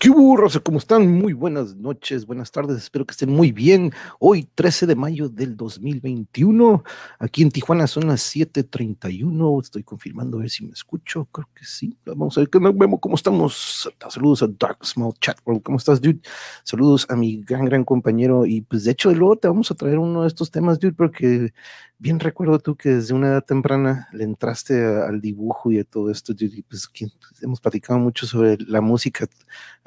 ¿Qué burros? ¿Cómo están? Muy buenas noches, buenas tardes, espero que estén muy bien. Hoy, 13 de mayo del 2021, aquí en Tijuana son las 7:31. Estoy confirmando a ver si me escucho, creo que sí. Vamos a ver cómo estamos. Saludos a Dark Small Chat World, ¿cómo estás, dude? Saludos a mi gran, gran compañero. Y pues, de hecho, luego te vamos a traer uno de estos temas, dude, porque bien recuerdo tú que desde una edad temprana le entraste al dibujo y a todo esto, y pues hemos platicado mucho sobre la música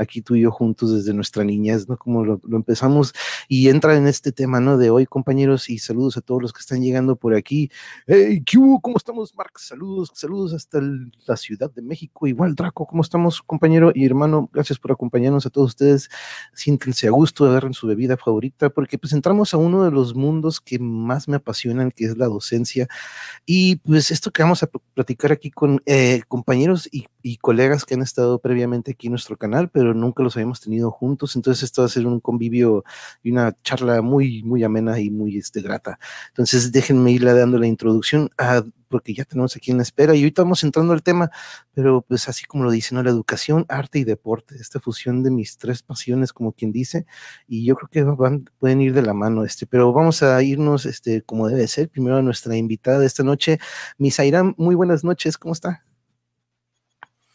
aquí tú y yo juntos desde nuestra niñez, ¿no? Como lo, empezamos y entra en este tema, ¿no? De hoy, compañeros, y saludos a todos los que están llegando por aquí. Hey, ¿qué ¿Cómo estamos, Mark? Saludos, saludos hasta la Ciudad de México. Igual, Draco, ¿cómo estamos, compañero y hermano? Gracias por acompañarnos a todos ustedes. Siéntense a gusto, agarren su bebida favorita, porque pues entramos a uno de los mundos que más me apasionan, que es la docencia. Y pues esto que vamos a platicar aquí con eh, compañeros y, y colegas que han estado previamente aquí en nuestro canal, pero nunca los habíamos tenido juntos, entonces esto va a ser un convivio y una charla muy, muy amena y muy este, grata. Entonces déjenme irle dando la introducción a porque ya tenemos aquí en la espera y ahorita vamos entrando al tema, pero pues así como lo dice, ¿no? La educación, arte y deporte, esta fusión de mis tres pasiones, como quien dice, y yo creo que van, pueden ir de la mano, este, pero vamos a irnos, este, como debe ser, primero a nuestra invitada de esta noche, Misairam, muy buenas noches, ¿cómo está?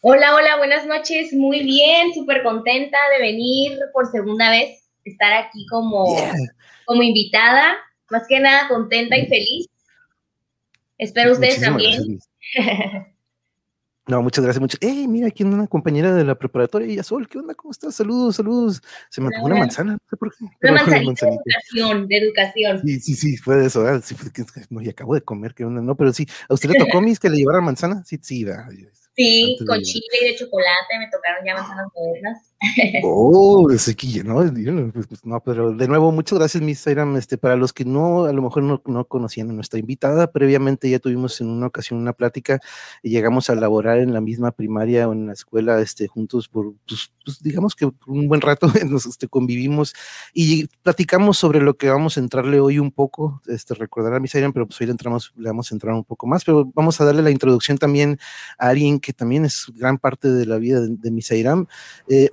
Hola, hola, buenas noches, muy bien, súper contenta de venir por segunda vez, estar aquí como, como invitada, más que nada contenta y feliz Espero ustedes también. No, muchas gracias, muchas. ¡Ey, mira, aquí una compañera de la preparatoria, ella Sol, ¿qué onda? ¿Cómo estás? Saludos, saludos. Se me tocó una manzana, no sé por qué. Una manzanita de educación, de educación. Sí, sí, sí, fue de eso, Sí, fue, no, y acabo de comer, ¿qué onda? No, pero sí, ¿a usted le tocó, mis, que le llevara manzana? Sí, sí, da. Sí, con chile y de chocolate, me tocaron ya manzanas modernas. Oh, ese que ¿no? Pues, pues, no, pero de nuevo, muchas gracias, Miss Iram. Este, para los que no, a lo mejor no, no, conocían a nuestra invitada, previamente ya tuvimos en una ocasión una plática y llegamos a laborar en la misma primaria o en la escuela, este, juntos por, pues, pues digamos que un buen rato nos este, convivimos y platicamos sobre lo que vamos a entrarle hoy un poco, este, recordar a Miss Iram, pero pues hoy le entramos, le vamos a entrar un poco más, pero vamos a darle la introducción también a alguien que también es gran parte de la vida de, de Miss Iram, eh,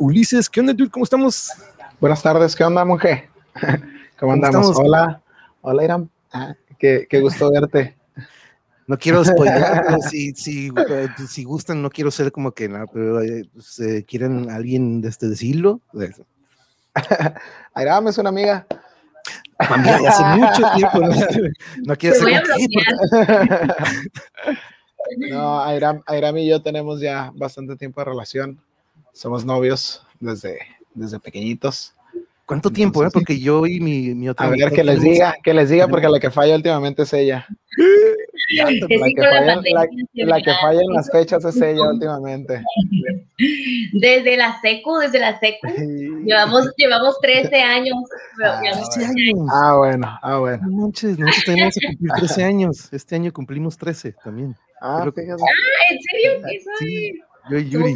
¿qué onda, dude? ¿Cómo estamos? Buenas tardes, ¿qué onda, mujer? ¿Cómo, andamos? Hola, hola, Iram. Ah, qué, gusto verte. No quiero spoiler, pero si, si, si, gustan, no quiero ser como que nada, pero eh, pues, eh, quieren alguien de este decirlo. Iram es una amiga. Amiga, hace mucho tiempo. No, quiero ser. No, Airam, Airam y yo tenemos ya bastante tiempo de relación. Somos novios desde, desde pequeñitos. ¿Cuánto tiempo, eh? Porque yo y mi, mi otra. A ver, que les diga, que les diga, porque la que falla últimamente es ella. La que, falla, en las fechas es ella últimamente. Desde la secu, desde la secu. Llevamos, llevamos 13 años. Ah, años. ah bueno, ah bueno. No manches, nosotros tenemos que cumplir 13 años. Este año cumplimos 13 también. Ah, ah ¿en serio? Sí, yo y Yuri.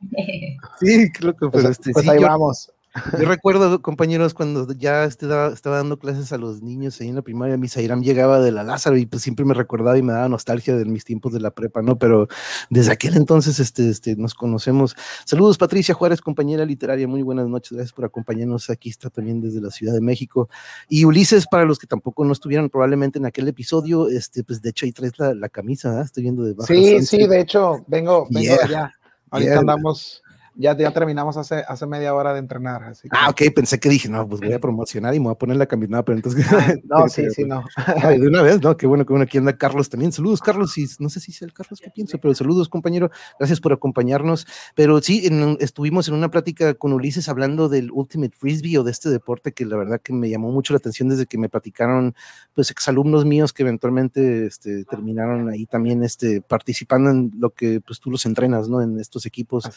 Sí, creo que pues, este, pues ahí vamos. Yo recuerdo, compañeros, cuando ya estaba, estaba, dando clases a los niños ahí en la primaria, mi Sairam llegaba de la Lázaro y pues siempre me recordaba y me daba nostalgia de mis tiempos de la prepa, ¿no? Pero desde aquel entonces este, este, nos conocemos. Saludos, Patricia Juárez, compañera literaria, muy buenas noches, gracias por acompañarnos. Aquí está también desde la Ciudad de México. Y Ulises, para los que tampoco no estuvieron probablemente en aquel episodio, este, pues de hecho ahí traes la, camisa, ¿verdad? Estoy viendo de Sí, sí, de hecho, vengo, vengo ya. Ahorita andamos ya, ya terminamos hace, hace media hora de entrenar. Así Ah, ok, pensé que dije, no, pues voy a promocionar y me voy a poner la caminada, pero entonces. Ah, no, sí, sí, no. de una vez, no, qué bueno, que bueno, aquí anda Carlos también. Saludos, Carlos, y no sé si es el Carlos que pienso, pero saludos, compañero. Gracias por acompañarnos. Pero sí, estuvimos en una plática con Ulises hablando del Ultimate Frisbee o de este deporte que la verdad que me llamó mucho la atención desde que me platicaron, pues, exalumnos míos que eventualmente este, terminaron ahí también este, participando en lo que pues tú los entrenas, ¿no? En estos equipos.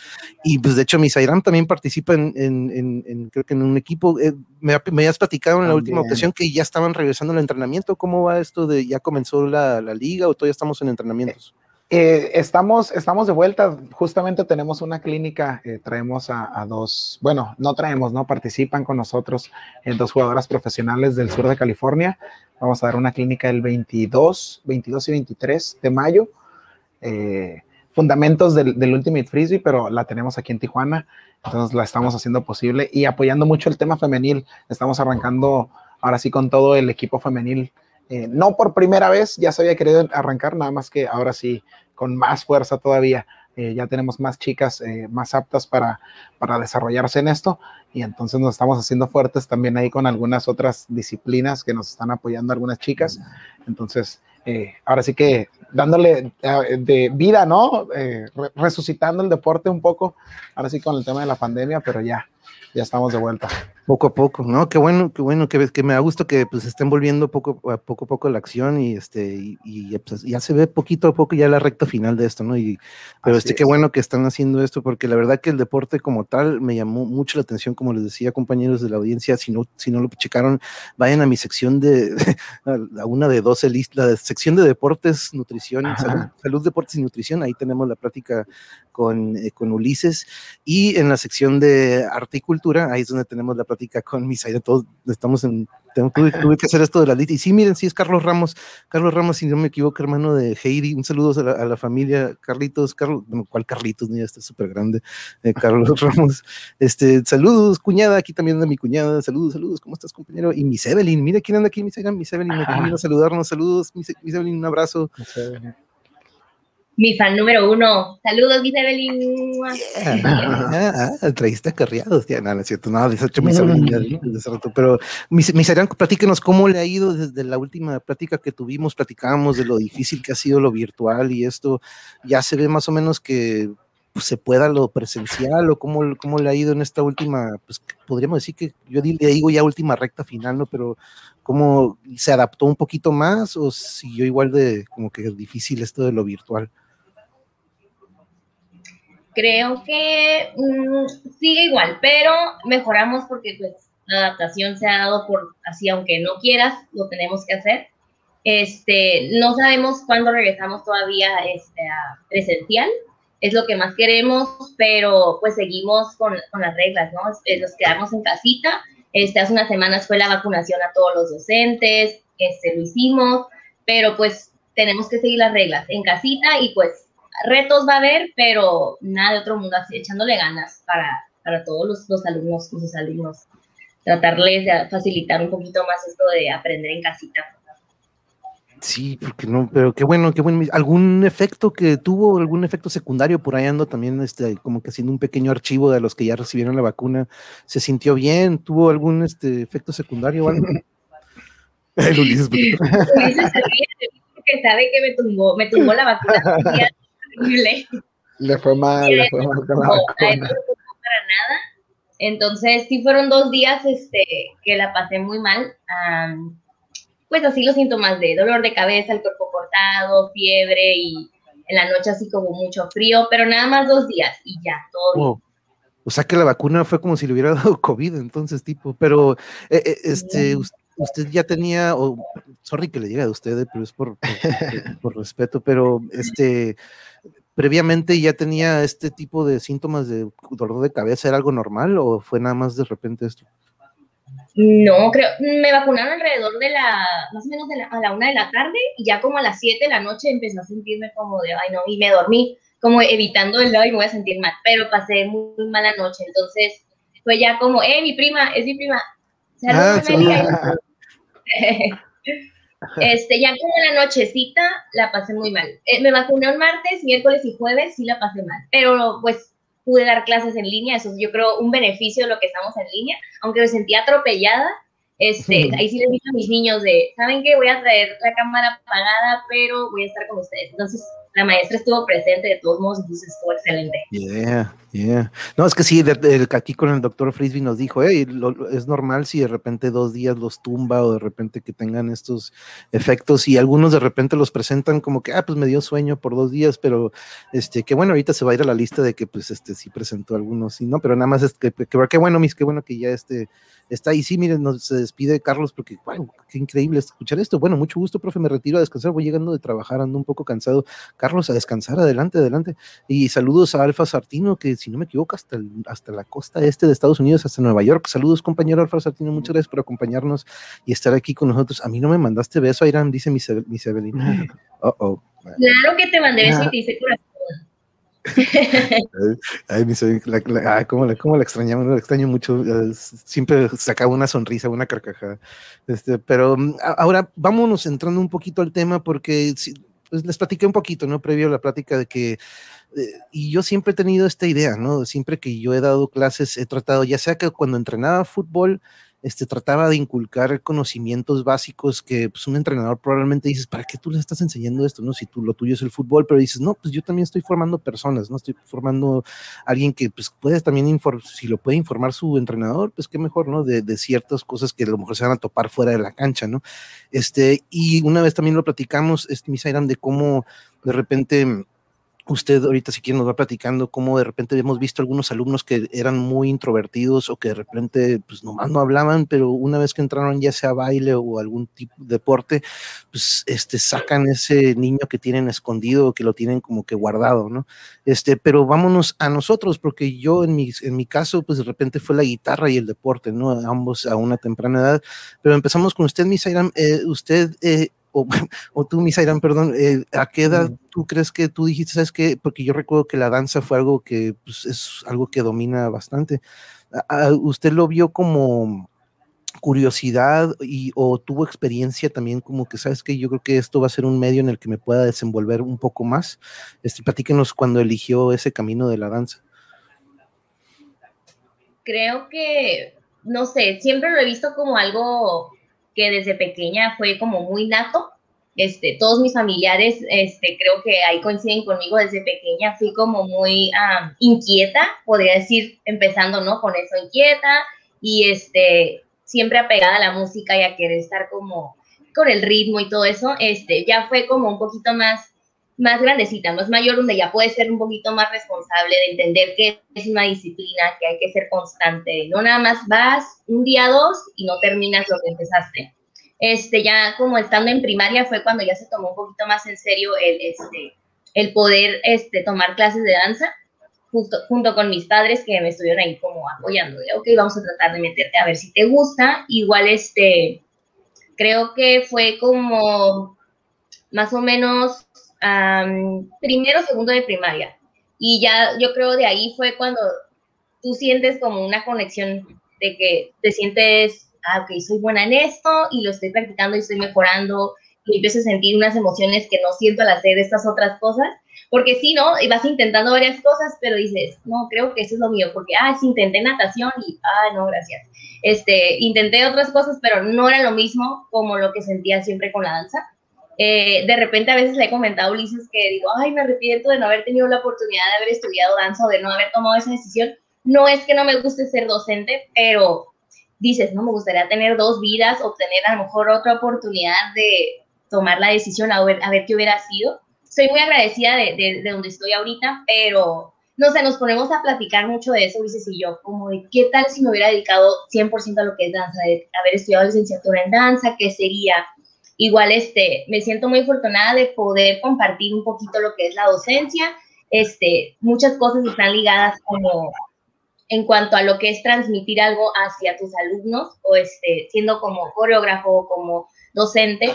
Y pues de hecho Misairam también participa en, en, creo que en un equipo. Eh, me, me, has platicado en la última ocasión que ya estaban regresando al entrenamiento. ¿Cómo va esto de ya comenzó la, la liga o todavía estamos en entrenamientos? Eh, estamos, estamos de vuelta. Justamente tenemos una clínica. Eh, traemos a, a, dos, bueno, no traemos, no participan con nosotros dos jugadoras profesionales del sur de California. Vamos a dar una clínica el 22, 22 y 23 de mayo. Eh, fundamentos del, del, Ultimate Frisbee, pero la tenemos aquí en Tijuana, entonces la estamos haciendo posible y apoyando mucho el tema femenil. Estamos arrancando ahora sí con todo el equipo femenil. Eh, no por primera vez, ya se había querido arrancar, nada más que ahora sí con más fuerza todavía. Eh, ya tenemos más chicas eh, más aptas para, para desarrollarse en esto y entonces nos estamos haciendo fuertes también ahí con algunas otras disciplinas que nos están apoyando algunas chicas. Entonces, eh, ahora sí que dándole de vida, ¿no? resucitando el deporte un poco, ahora sí con el tema de la pandemia, pero ya, ya estamos de vuelta. Poco a poco, ¿no? Qué bueno, qué bueno, que, que me da gusto que pues estén volviendo poco a poco, poco la acción y este y, pues, ya se ve poquito a poco ya la recta final de esto, ¿no? Y pero este qué bueno que están haciendo esto porque la verdad que el deporte como tal me llamó mucho la atención, como les decía compañeros de la audiencia, si no si no lo checaron, vayan a mi sección de a una de 12 listas, la sección de deportes, nutrición, salud, salud, deportes y nutrición, ahí tenemos la plática con, eh, con Ulises. Y en la sección de arte y cultura, ahí es donde tenemos la plática con Misaira, todos estamos en, tuve, tuve, que hacer esto de la lista. Y sí, miren, sí es Carlos Ramos, Carlos Ramos, si no me equivoco, hermano de Heidi, un saludo a la, familia, Carlitos, Carlos, bueno, ¿cuál Carlitos? Ya está súper grande, eh, Carlos Ramos, este, saludos, cuñada, aquí también anda mi cuñada, saludos, saludos, ¿cómo estás, compañero? Y Miss Evelyn, mira quién anda aquí, Miss Evelyn, Miss Evelyn, a saludarnos, saludos, Miss, Evelyn, un abrazo mi fan número uno. Saludos, Miss Evelyn. Ah, ah, traíste acarreados, ya, no, no es cierto, no, les hecho mis desde rato, pero mis, mis platíquenos cómo le ha ido desde la última plática que tuvimos, platicábamos de lo difícil que ha sido lo virtual y esto, ya se ve más o menos que pues, se pueda lo presencial o cómo, cómo le ha ido en esta última, pues podríamos decir que yo le digo ya última recta final, ¿no? Pero cómo se adaptó un poquito más o siguió igual de como que difícil esto de lo virtual. Creo que mm, sigue igual, pero mejoramos porque pues la adaptación se ha dado por así, aunque no quieras, lo tenemos que hacer. Este, no sabemos cuándo regresamos todavía este, a presencial, es lo que más queremos, pero pues seguimos con, con las reglas, ¿no? Nos quedamos en casita. Este, hace unas semanas fue la vacunación a todos los docentes, este, lo hicimos, pero pues tenemos que seguir las reglas en casita y pues retos va a haber, pero nada de otro mundo, así echándole ganas para, para todos los, los alumnos, sus alumnos, tratarles de facilitar un poquito más esto de aprender en casita. Sí, porque no, pero qué bueno, qué bueno. ¿Algún efecto que tuvo, algún efecto secundario por ahí ando también, este, como que haciendo un pequeño archivo de los que ya recibieron la vacuna? ¿Se sintió bien? ¿Tuvo algún este efecto secundario o algo? El Ulises. Ulises porque sabe que me tumbó, me tumbó la vacuna. Le fue mal, le fue mal con la no, para nada. Entonces, sí fueron dos días este, que la pasé muy mal. pues así los síntomas de dolor de cabeza, el cuerpo cortado, fiebre y en la noche así como mucho frío, pero nada más dos días y ya, todo O sea que la vacuna fue como si le hubiera dado COVID, entonces, tipo, pero eh, eh, este, usted ya tenía, o sorry que le diga a usted, pero es por, por respeto, pero este, previamente ya tenía este tipo de síntomas de dolor de cabeza, ¿era algo normal o fue nada más de repente esto? No, creo, me vacunaron alrededor de la, más o menos a la una de la tarde y ya como a las siete de la noche empecé a sentirme como de, ay no, y me dormí, como evitando el ay, me voy a sentir mal, pero pasé muy, mala noche, entonces fue ya como, eh, mi prima, es mi prima, ah, Este, ya como la nochecita la pasé muy mal. Eh, me vacuné un martes, miércoles y jueves, sí la pasé mal, pero pues pude dar clases en línea, eso es yo creo un beneficio de lo que estamos en línea, aunque me sentía atropellada, este, ahí sí les dije a mis niños de, ¿saben qué? Voy a traer la cámara apagada, pero voy a estar con ustedes. Entonces, la maestra estuvo presente de todos modos, entonces estuvo excelente. Yeah, yeah. No, es que sí, aquí con el doctor Frisby nos dijo, hey, es normal si de repente dos días los tumba o de repente que tengan estos efectos y algunos de repente los presentan como que, ah, pues me dio sueño por dos días, pero este, que bueno, ahorita se va a ir a la lista de que pues este sí presentó algunos, sí, no, pero nada más es que, que, bueno, mis, qué bueno que ya este está ahí. Sí, miren, nos se despide Carlos porque, wow, qué increíble escuchar esto. Bueno, mucho gusto, profe, me retiro a descansar, voy llegando de trabajar, ando un poco cansado. Carlos, a descansar, adelante, adelante. Y saludos a Alfa Sartino, que si no me equivoco, hasta, hasta la costa este de Estados Unidos, hasta Nueva York. Saludos, compañero Alfa Sartino, muchas gracias por acompañarnos y estar aquí con nosotros. A mí no me mandaste beso, Irán, dice mi, mi Evelyn. Oh, oh. Claro que te mandé beso y te hice corazón. Ay, mi la, ¿cómo, la, ¿cómo, la, extrañamos? La extraño mucho. Siempre sacaba una sonrisa, una carcajada. Este, pero mm, ahora vámonos entrando un poquito al tema porque pues, les platiqué un poquito, ¿no? Previo a la plática de que eh, y yo siempre he tenido esta idea, ¿no? Siempre que yo he dado clases, he tratado, ya sea que cuando entrenaba fútbol, este, trataba de inculcar conocimientos básicos que pues, un entrenador probablemente dices, ¿para qué tú le estás enseñando esto? No, si tú lo tuyo es el fútbol, pero dices, no, pues yo también estoy formando personas, no estoy formando alguien que pues puede también, si lo puede informar su entrenador, pues qué mejor, ¿no? De, ciertas cosas que a lo mejor se van a topar fuera de la cancha, ¿no? Este, y una vez también lo platicamos, este, Misairan, de cómo de repente Usted ahorita si quiere nos va platicando cómo de repente hemos visto algunos alumnos que eran muy introvertidos o que de repente pues nomás no hablaban, pero una vez que entraron ya sea baile o algún tipo de deporte, pues este sacan ese niño que tienen escondido o que lo tienen como que guardado, ¿no? Este, pero vámonos a nosotros porque yo en mi, en mi caso pues de repente fue la guitarra y el deporte, ¿no? Ambos a una temprana edad, pero empezamos con usted, Misairam, eh, usted eh, o, o tú, Misairan, perdón, eh, ¿a qué edad tú crees que tú dijiste, sabes qué? Porque yo recuerdo que la danza fue algo que pues, es algo que domina bastante. ¿Usted lo vio como curiosidad y, o tuvo experiencia también como que, sabes que yo creo que esto va a ser un medio en el que me pueda desenvolver un poco más? Este, platíquenos cuando eligió ese camino de la danza. Creo que, no sé, siempre lo he visto como algo que desde pequeña fue como muy nato. Este, todos mis familiares, este, creo que ahí coinciden conmigo desde pequeña, fui como muy inquieta, podría decir, empezando, ¿no? Con eso, inquieta y este, siempre apegada a la música y a querer estar como con el ritmo y todo eso, este, ya fue como un poquito más, más grandecita, más mayor, donde ya puedes ser un poquito más responsable de entender que es una disciplina, que hay que ser constante, no nada más vas un día, dos y no terminas lo que empezaste. Este, ya como estando en primaria fue cuando ya se tomó un poquito más en serio el, este, el poder este, tomar clases de danza, justo, junto con mis padres que me estuvieron ahí como apoyando, de, ok, vamos a tratar de meterte a ver si te gusta. Igual, este, creo que fue como más o menos primero, segundo de primaria. Y ya yo creo de ahí fue cuando tú sientes como una conexión de que te sientes, ah, ok, soy buena en esto y lo estoy practicando y estoy mejorando y empiezo a sentir unas emociones que no siento al hacer estas otras cosas. Porque sí, ¿no? Y vas intentando varias cosas, pero dices, no, creo que eso es lo mío, porque, ah, sí, intenté natación y, ah, no, gracias. Este, intenté otras cosas, pero no era lo mismo como lo que sentía siempre con la danza. Eh, de repente a veces le he comentado a Ulises que digo, ay, me arrepiento de no haber tenido la oportunidad de haber estudiado danza o de no haber tomado esa decisión. No es que no me guste ser docente, pero dices, no, me gustaría tener dos vidas o tener a lo mejor otra oportunidad de tomar la decisión a ver, a ver qué hubiera sido. Estoy muy agradecida de, de, de, donde estoy ahorita, pero no sé, nos ponemos a platicar mucho de eso, Ulises y yo, como de qué tal si me hubiera dedicado 100% a lo que es danza, de haber estudiado licenciatura en danza, qué sería, igual este, me siento muy afortunada de poder compartir un poquito lo que es la docencia. Este, muchas cosas están ligadas como en cuanto a lo que es transmitir algo hacia tus alumnos o este, siendo como coreógrafo o como docente,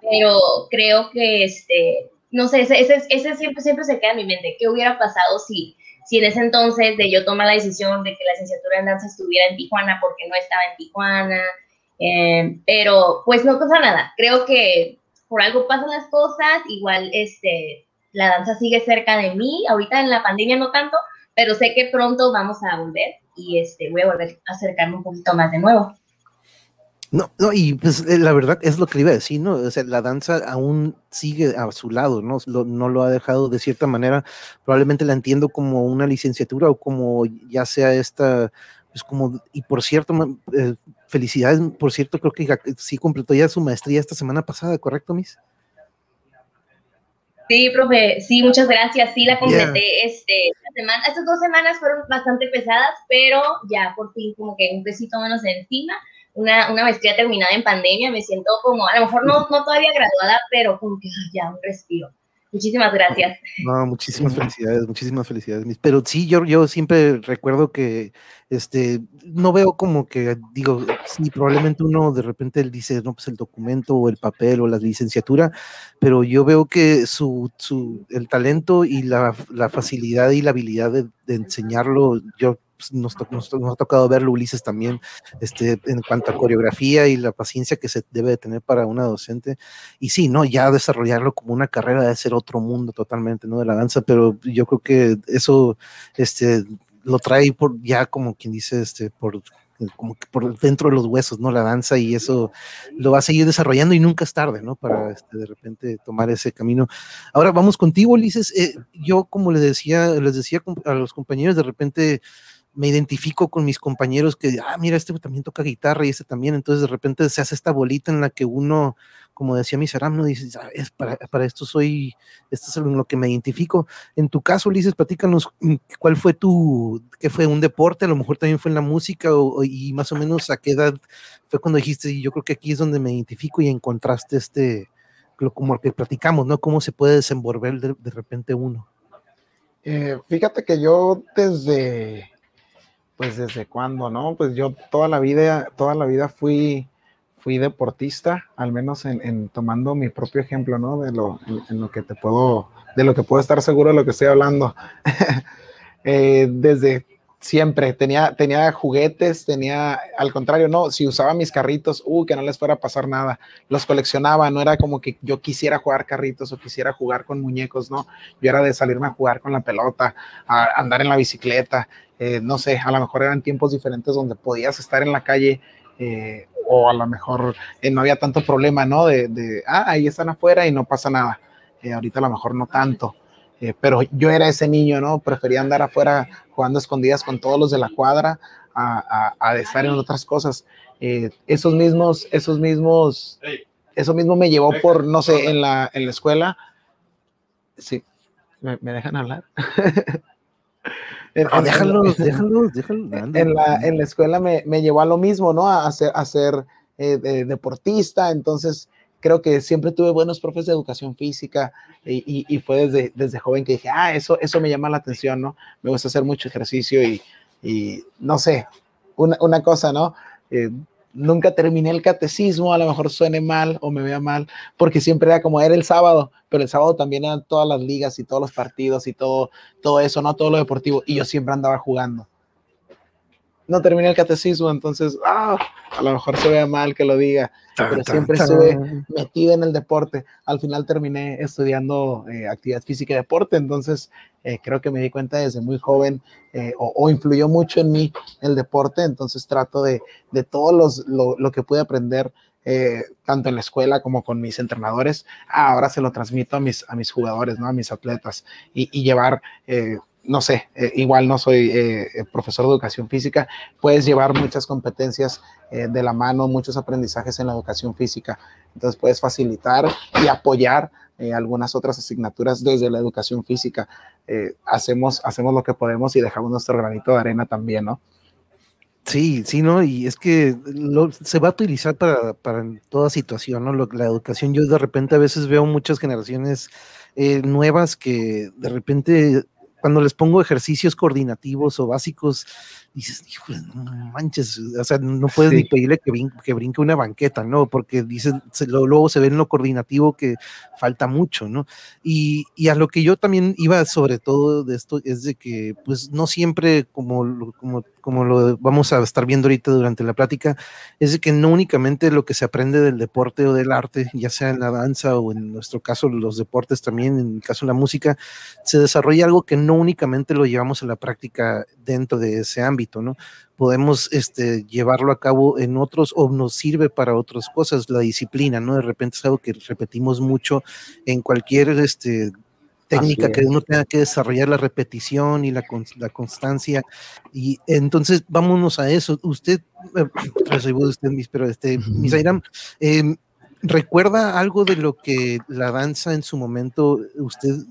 pero creo que, este, no sé, ese, ese, siempre, siempre se queda en mi mente. ¿Qué hubiera pasado si, si en ese entonces de yo tomar la decisión de que la licenciatura en danza estuviera en Tijuana porque no estaba en Tijuana? Eh, pero pues no pasa nada. Creo que por algo pasan las cosas. Igual este, la danza sigue cerca de mí. Ahorita en la pandemia no tanto, pero sé que pronto vamos a volver y este, voy a volver a acercarme un poquito más de nuevo. No, no, y pues eh, la verdad es lo que iba a decir, ¿no? O sea, la danza aún sigue a su lado, ¿no? no lo ha dejado de cierta manera, probablemente la entiendo como una licenciatura o como ya sea esta pues como, y por cierto, eh, felicidades, por cierto, creo que sí completó ya su maestría esta semana pasada, ¿correcto, Miss? Sí, profe, sí, muchas gracias, sí, la completé este, esta semana, estas dos semanas fueron bastante pesadas, pero ya por fin como que un besito menos encima, una, una maestría terminada en pandemia, me siento como, a lo mejor no, no todavía graduada, pero como que ya un respiro. Muchísimas gracias. No, muchísimas felicidades, muchísimas felicidades. Pero sí, yo, yo siempre recuerdo que este, no veo como que, digo, sí, probablemente uno de repente dice, no, pues el documento o el papel o la licenciatura, pero yo veo que su, su el talento y la, la facilidad y la habilidad de, de enseñarlo, yo pues, nos, ha tocado verlo, Ulises, también, este, en cuanto a coreografía y la paciencia que se debe de tener para una docente. Y sí, ¿no? Ya desarrollarlo como una carrera de ser otro mundo totalmente, ¿no? De la danza, pero yo creo que eso, este, lo trae por, ya como quien dice, este, por como que por dentro de los huesos, ¿no? La danza y eso lo va a seguir desarrollando y nunca es tarde, ¿no? Para este, de repente tomar ese camino. Ahora vamos contigo, Ulises. Eh, yo, como les decía, les decía a los compañeros, de repente me identifico con mis compañeros que, ah, mira, este también toca guitarra y este también, entonces de repente se hace esta bolita en la que uno, como decía Miseram, no dice, ah, es para, para, esto soy, esto es lo que me identifico. En tu caso, Ulises, platícanos mm, cuál fue tu, qué fue un deporte, a lo mejor también fue en la música o, y más o menos a qué edad fue cuando dijiste, yo creo que aquí es donde me identifico y encontraste este, como que platicamos, ¿no? Cómo se puede desenvolver de, de repente uno. Eh, fíjate que yo desde pues desde cuándo, ¿no? Pues yo toda la vida, toda la vida fui, fui deportista, al menos en, tomando mi propio ejemplo, ¿no? De lo, en, lo que te puedo, de lo que puedo estar seguro de lo que estoy hablando. Eh, desde siempre tenía, tenía juguetes, tenía, al contrario, no, si usaba mis carritos, uh, que no les fuera a pasar nada, los coleccionaba, no era como que yo quisiera jugar carritos o quisiera jugar con muñecos, no, yo era de salirme a jugar con la pelota, a andar en la bicicleta, eh, no sé, a lo mejor eran tiempos diferentes donde podías estar en la calle eh, o a lo mejor eh, no había tanto problema, ¿no? De, ah, ahí están afuera y no pasa nada. ahorita a lo mejor no tanto. pero yo era ese niño, ¿no? Prefería andar afuera jugando escondidas con todos los de la cuadra a, a, estar en otras cosas. esos mismos, esos mismos, eso mismo me llevó por, no sé, en la, en la escuela. Sí, me, me dejan hablar. En, déjalos, En la, en la escuela me, me, llevó a lo mismo, ¿no? A ser, a ser eh, deportista, entonces creo que siempre tuve buenos profes de educación física y, y, fue desde, desde joven que dije, ah, eso, eso me llama la atención, ¿no? Me gusta hacer mucho ejercicio y, y no sé, una, una cosa, ¿no? Eh, nunca terminé el catecismo, a lo mejor suene mal o me vea mal, porque siempre era como era el sábado, pero el sábado también eran todas las ligas y todos los partidos y todo, todo eso, no todo lo deportivo, y yo siempre andaba jugando no terminé el catecismo, entonces, ah, a lo mejor se vea mal que lo diga, pero siempre estuve metido en el deporte. Al final terminé estudiando eh, actividad física y deporte, entonces eh, creo que me di cuenta desde muy joven eh, o, influyó mucho en mí el deporte, entonces trato de, de todo los, lo, que pude aprender. tanto en la escuela como con mis entrenadores, ahora se lo transmito a mis, a mis jugadores, ¿no? a mis atletas y, y llevar no sé, eh, igual no soy eh, eh, profesor de educación física, puedes llevar muchas competencias de la mano, muchos aprendizajes en la educación física. Entonces puedes facilitar y apoyar algunas otras asignaturas desde la educación física. hacemos, hacemos lo que podemos y dejamos nuestro granito de arena también, ¿no? Sí, sí, ¿no? Y es que se va a utilizar para, para toda situación, ¿no? la educación, yo de repente a veces veo muchas generaciones nuevas que de repente cuando les pongo ejercicios coordinativos o básicos, dices, no manches, o sea, no puedes ni pedirle que brinque, que brinque, una banqueta, ¿no? Porque dicen, luego se ve en lo coordinativo que falta mucho, ¿no? Y, y, a lo que yo también iba sobre todo de esto es de que, pues, no siempre, como, como como lo vamos a estar viendo ahorita durante la plática, es de que no únicamente lo que se aprende del deporte o del arte, ya sea en la danza o en nuestro caso los deportes también, en el caso de la música, se desarrolla algo que no únicamente lo llevamos a la práctica dentro de ese ámbito, ¿no? Podemos este, llevarlo a cabo en otros o nos sirve para otras cosas, la disciplina, ¿no? De repente es algo que repetimos mucho en cualquier este, técnica que uno tenga que desarrollar la repetición y la, la constancia. Y entonces vámonos a eso. Usted, eh, soy usted, pero este, Misairam, eh, ¿recuerda algo de lo que la danza en su momento, usted,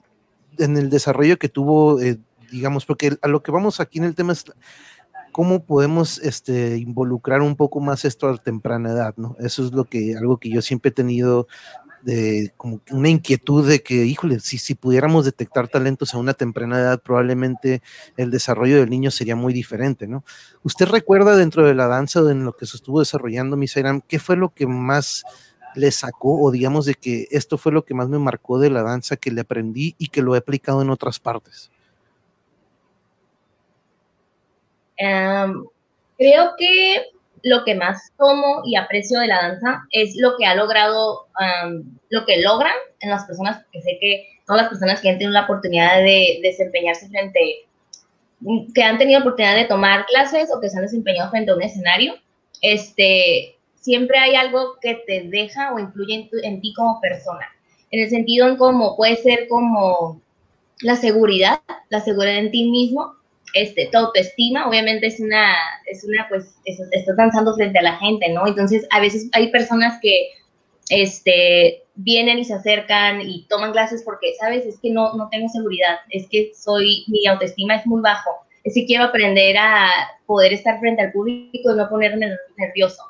en el desarrollo que tuvo, eh, digamos, porque a lo que vamos aquí en el tema es cómo podemos este, involucrar un poco más esto a temprana edad, ¿no? Eso es lo que, algo que yo siempre he tenido de como una inquietud de que, híjole, si, pudiéramos detectar talentos a una temprana edad, probablemente el desarrollo del niño sería muy diferente, ¿no? ¿Usted recuerda dentro de la danza o en lo que se estuvo desarrollando, Misairam, qué fue lo que más le sacó o digamos de que esto fue lo que más me marcó de la danza que le aprendí y que lo he aplicado en otras partes? Em, creo que lo que más tomo y aprecio de la danza es lo que ha logrado, lo que logran en las personas, que sé que todas las personas que han tenido la oportunidad de desempeñarse frente, que han tenido oportunidad de tomar clases o que se han desempeñado frente a un escenario, este, siempre hay algo que te deja o influye en, en ti como persona. En el sentido en cómo puede ser como la seguridad, la seguridad en ti mismo, este, tu autoestima, obviamente es una, es una, pues, estás danzando frente a la gente, ¿no? Entonces, a veces hay personas que, este, vienen y se acercan y toman clases porque, ¿sabes? Es que no, no tengo seguridad, es que soy, mi autoestima es muy bajo, es que quiero aprender a poder estar frente al público y no ponerme nervioso.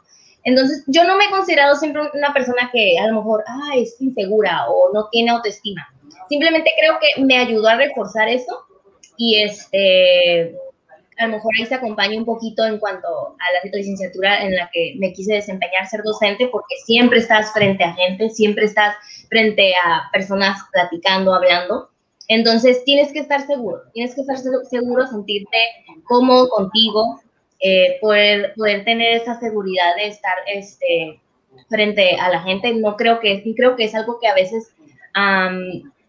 Entonces, yo no me he considerado siempre una persona que a lo mejor, ah, es insegura o no tiene autoestima. Simplemente creo que me ayudó a reforzar eso y este, a lo mejor ahí se acompaña un poquito en cuanto a la licenciatura en la que me quise desempeñar ser docente, porque siempre estás frente a gente, siempre estás frente a personas platicando, hablando. Entonces tienes que estar seguro, tienes que estar seguro, sentirte cómodo contigo, eh, poder, poder tener esa seguridad de estar este, frente a la gente. No creo que, creo que es algo que a veces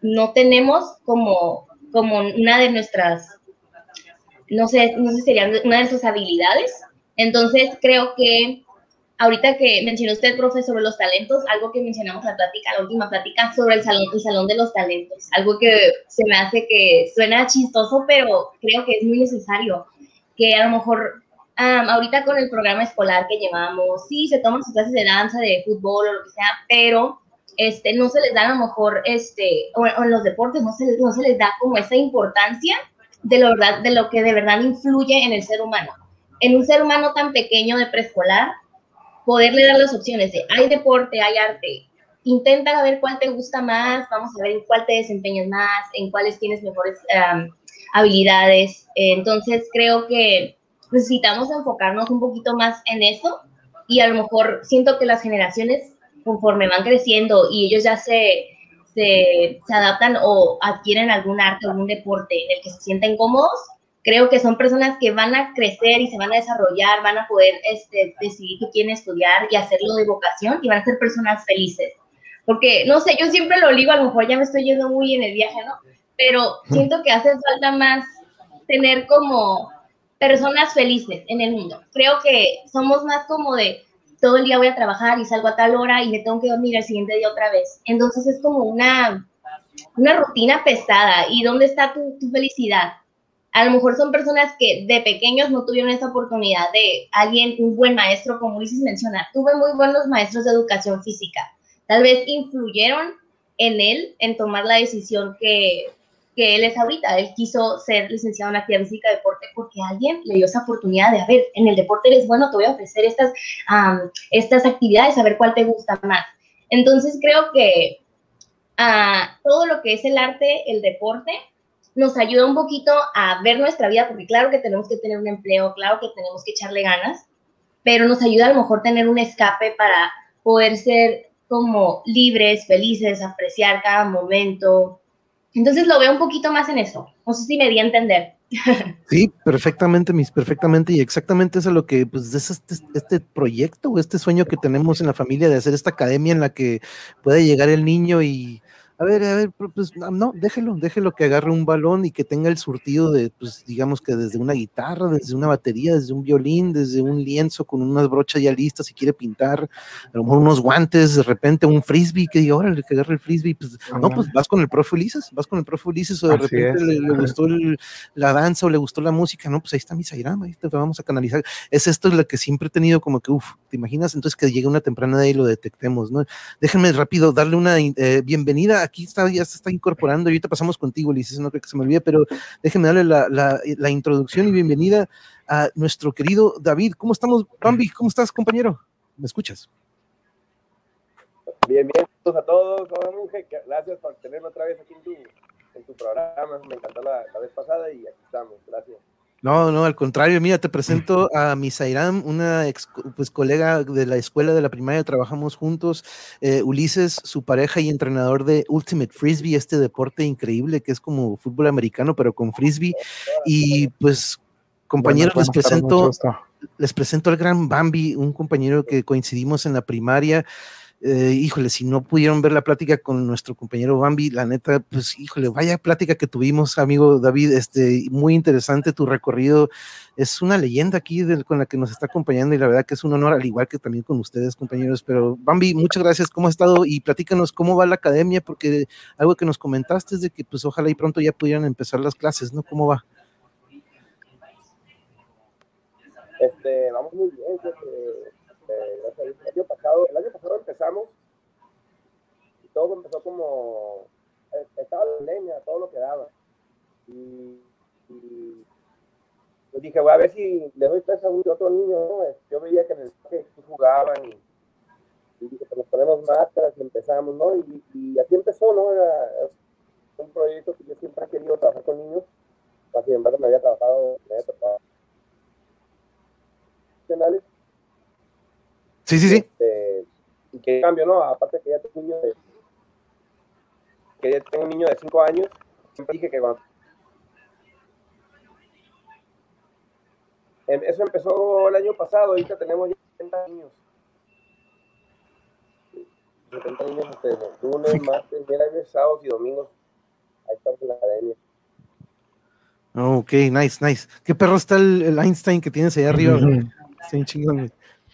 no tenemos como como una de nuestras, no sé, no sé, sería una de nuestras habilidades. Entonces, creo que ahorita que mencionó usted, profe, sobre los talentos, algo que mencionamos en la plática, la última plática, sobre el salón, el salón de los talentos, algo que se me hace que suena chistoso, pero creo que es muy necesario, que a lo mejor ahorita con el programa escolar que llevamos, sí, se toman sus clases de danza, de fútbol o lo que sea, pero este, no se les da a lo mejor, este, o, en los deportes no se, les, no se les da como esa importancia de lo, verdad, de lo que de verdad influye en el ser humano. En un ser humano tan pequeño de preescolar, poderle dar las opciones de hay deporte, hay arte, intenta ver cuál te gusta más, vamos a ver en cuál te desempeñas más, en cuáles tienes mejores habilidades. Entonces creo que necesitamos enfocarnos un poquito más en eso y a lo mejor siento que las generaciones conforme van creciendo y ellos ya se, se, adaptan o adquieren algún arte algún deporte en el que se sienten cómodos, creo que son personas que van a crecer y se van a desarrollar, van a poder este, decidir qué quieren estudiar y hacerlo de vocación y van a ser personas felices. Porque, no sé, yo siempre lo digo, a lo mejor ya me estoy yendo muy en el viaje, ¿no? Pero siento que hace falta más tener como personas felices en el mundo. Creo que somos más como de, todo el día voy a trabajar y salgo a tal hora y me tengo que dormir el siguiente día otra vez. Entonces es como una, una rutina pesada. ¿Y dónde está tu, tu felicidad? A lo mejor son personas que de pequeños no tuvieron esa oportunidad de alguien, un buen maestro, como Ulises menciona. Tuve muy buenos maestros de educación física. Tal vez influyeron en él en tomar la decisión que, que él es ahorita. Él quiso ser licenciado en actividad física deporte porque alguien le dio esa oportunidad de, a ver, en el deporte eres bueno, te voy a ofrecer estas, estas actividades, a ver cuál te gusta más. Entonces creo que uh, todo lo que es el arte, el deporte, nos ayuda un poquito a ver nuestra vida, porque claro que tenemos que tener un empleo, claro que tenemos que echarle ganas, pero nos ayuda a lo mejor tener un escape para poder ser como libres, felices, apreciar cada momento, entonces lo veo un poquito más en eso. No sé si me di a entender. Sí, perfectamente, mis, perfectamente, y exactamente eso es lo que, pues, es este, este proyecto este sueño que tenemos en la familia de hacer esta academia en la que puede llegar el niño y a ver, a ver, pues no, déjelo, déjelo que agarre un balón y que tenga el surtido de, pues digamos que desde una guitarra, desde una batería, desde un violín, desde un lienzo con unas brochas ya listas si quiere pintar, a lo mejor unos guantes, de repente un frisbee, que diga, órale, que agarre el frisbee, pues no, pues vas con el profe Ulises, vas con el profe Ulises o de repente le, gustó la danza o le gustó la música, no, pues ahí está mi Sairama, ahí te vamos a canalizar. Es esto es lo que siempre he tenido como que, uff, ¿te imaginas? Entonces que llegue una temprana de ahí y lo detectemos, ¿no? Déjenme rápido darle una eh, bienvenida aquí está, ya se está incorporando. Ahorita pasamos contigo, Liz, no creo que se me olvide, pero déjeme darle la, introducción y bienvenida a nuestro querido David. ¿Cómo estamos, Bambi? ¿Cómo estás, compañero? ¿Me escuchas? Bien, bien, a todos. Gracias por tenerme otra vez aquí en tu, en tu programa. Me encantó la, la vez pasada y aquí estamos. Gracias. No, no, al contrario, mira, te presento a Misairam, una ex, pues, colega de la escuela de la primaria, trabajamos juntos, eh, Ulises, su pareja y entrenador de Ultimate Frisbee, este deporte increíble que es como fútbol americano, pero con frisbee, y pues compañeros, les presento, les presento al gran Bambi, un compañero que coincidimos en la primaria, eh, híjole, si no pudieron ver la plática con nuestro compañero Bambi, la neta, pues híjole, vaya plática que tuvimos, amigo David, este, muy interesante tu recorrido, es una leyenda aquí con la que nos está acompañando y la verdad que es un honor, al igual que también con ustedes, compañeros, pero Bambi, muchas gracias, ¿cómo ha estado? Y platícanos cómo va la academia, porque algo que nos comentaste es de que pues ojalá y pronto ya pudieran empezar las clases, ¿no? ¿Cómo va? Este, vamos muy bien, año pasado, el año pasado empezamos y todo empezó como, eh, estaba la leña, todo lo que daba. Y, yo dije, voy a ver si le doy tres a un otro niño, Yo veía que en el que jugaban y, y dije, pues nos ponemos máscaras y empezamos, ¿no? Y, y así empezó, ¿no? Era, un proyecto que yo siempre he querido trabajar con niños, sin embargo me había trabajado, me había trabajado Sí, sí, sí. Este, y que cambio, ¿no? Aparte que ya tengo un niño de, que ya tengo un niño de 5 años, siempre dije que cuando... Em, eso empezó el año pasado, ahorita tenemos ya 70 niños. 70 niños este, lunes, martes, miércoles, sábados y domingos. Ahí estamos en la academia. ok, nice, nice. ¿Qué perro está el, Einstein que tienes ahí arriba? Está un chingón.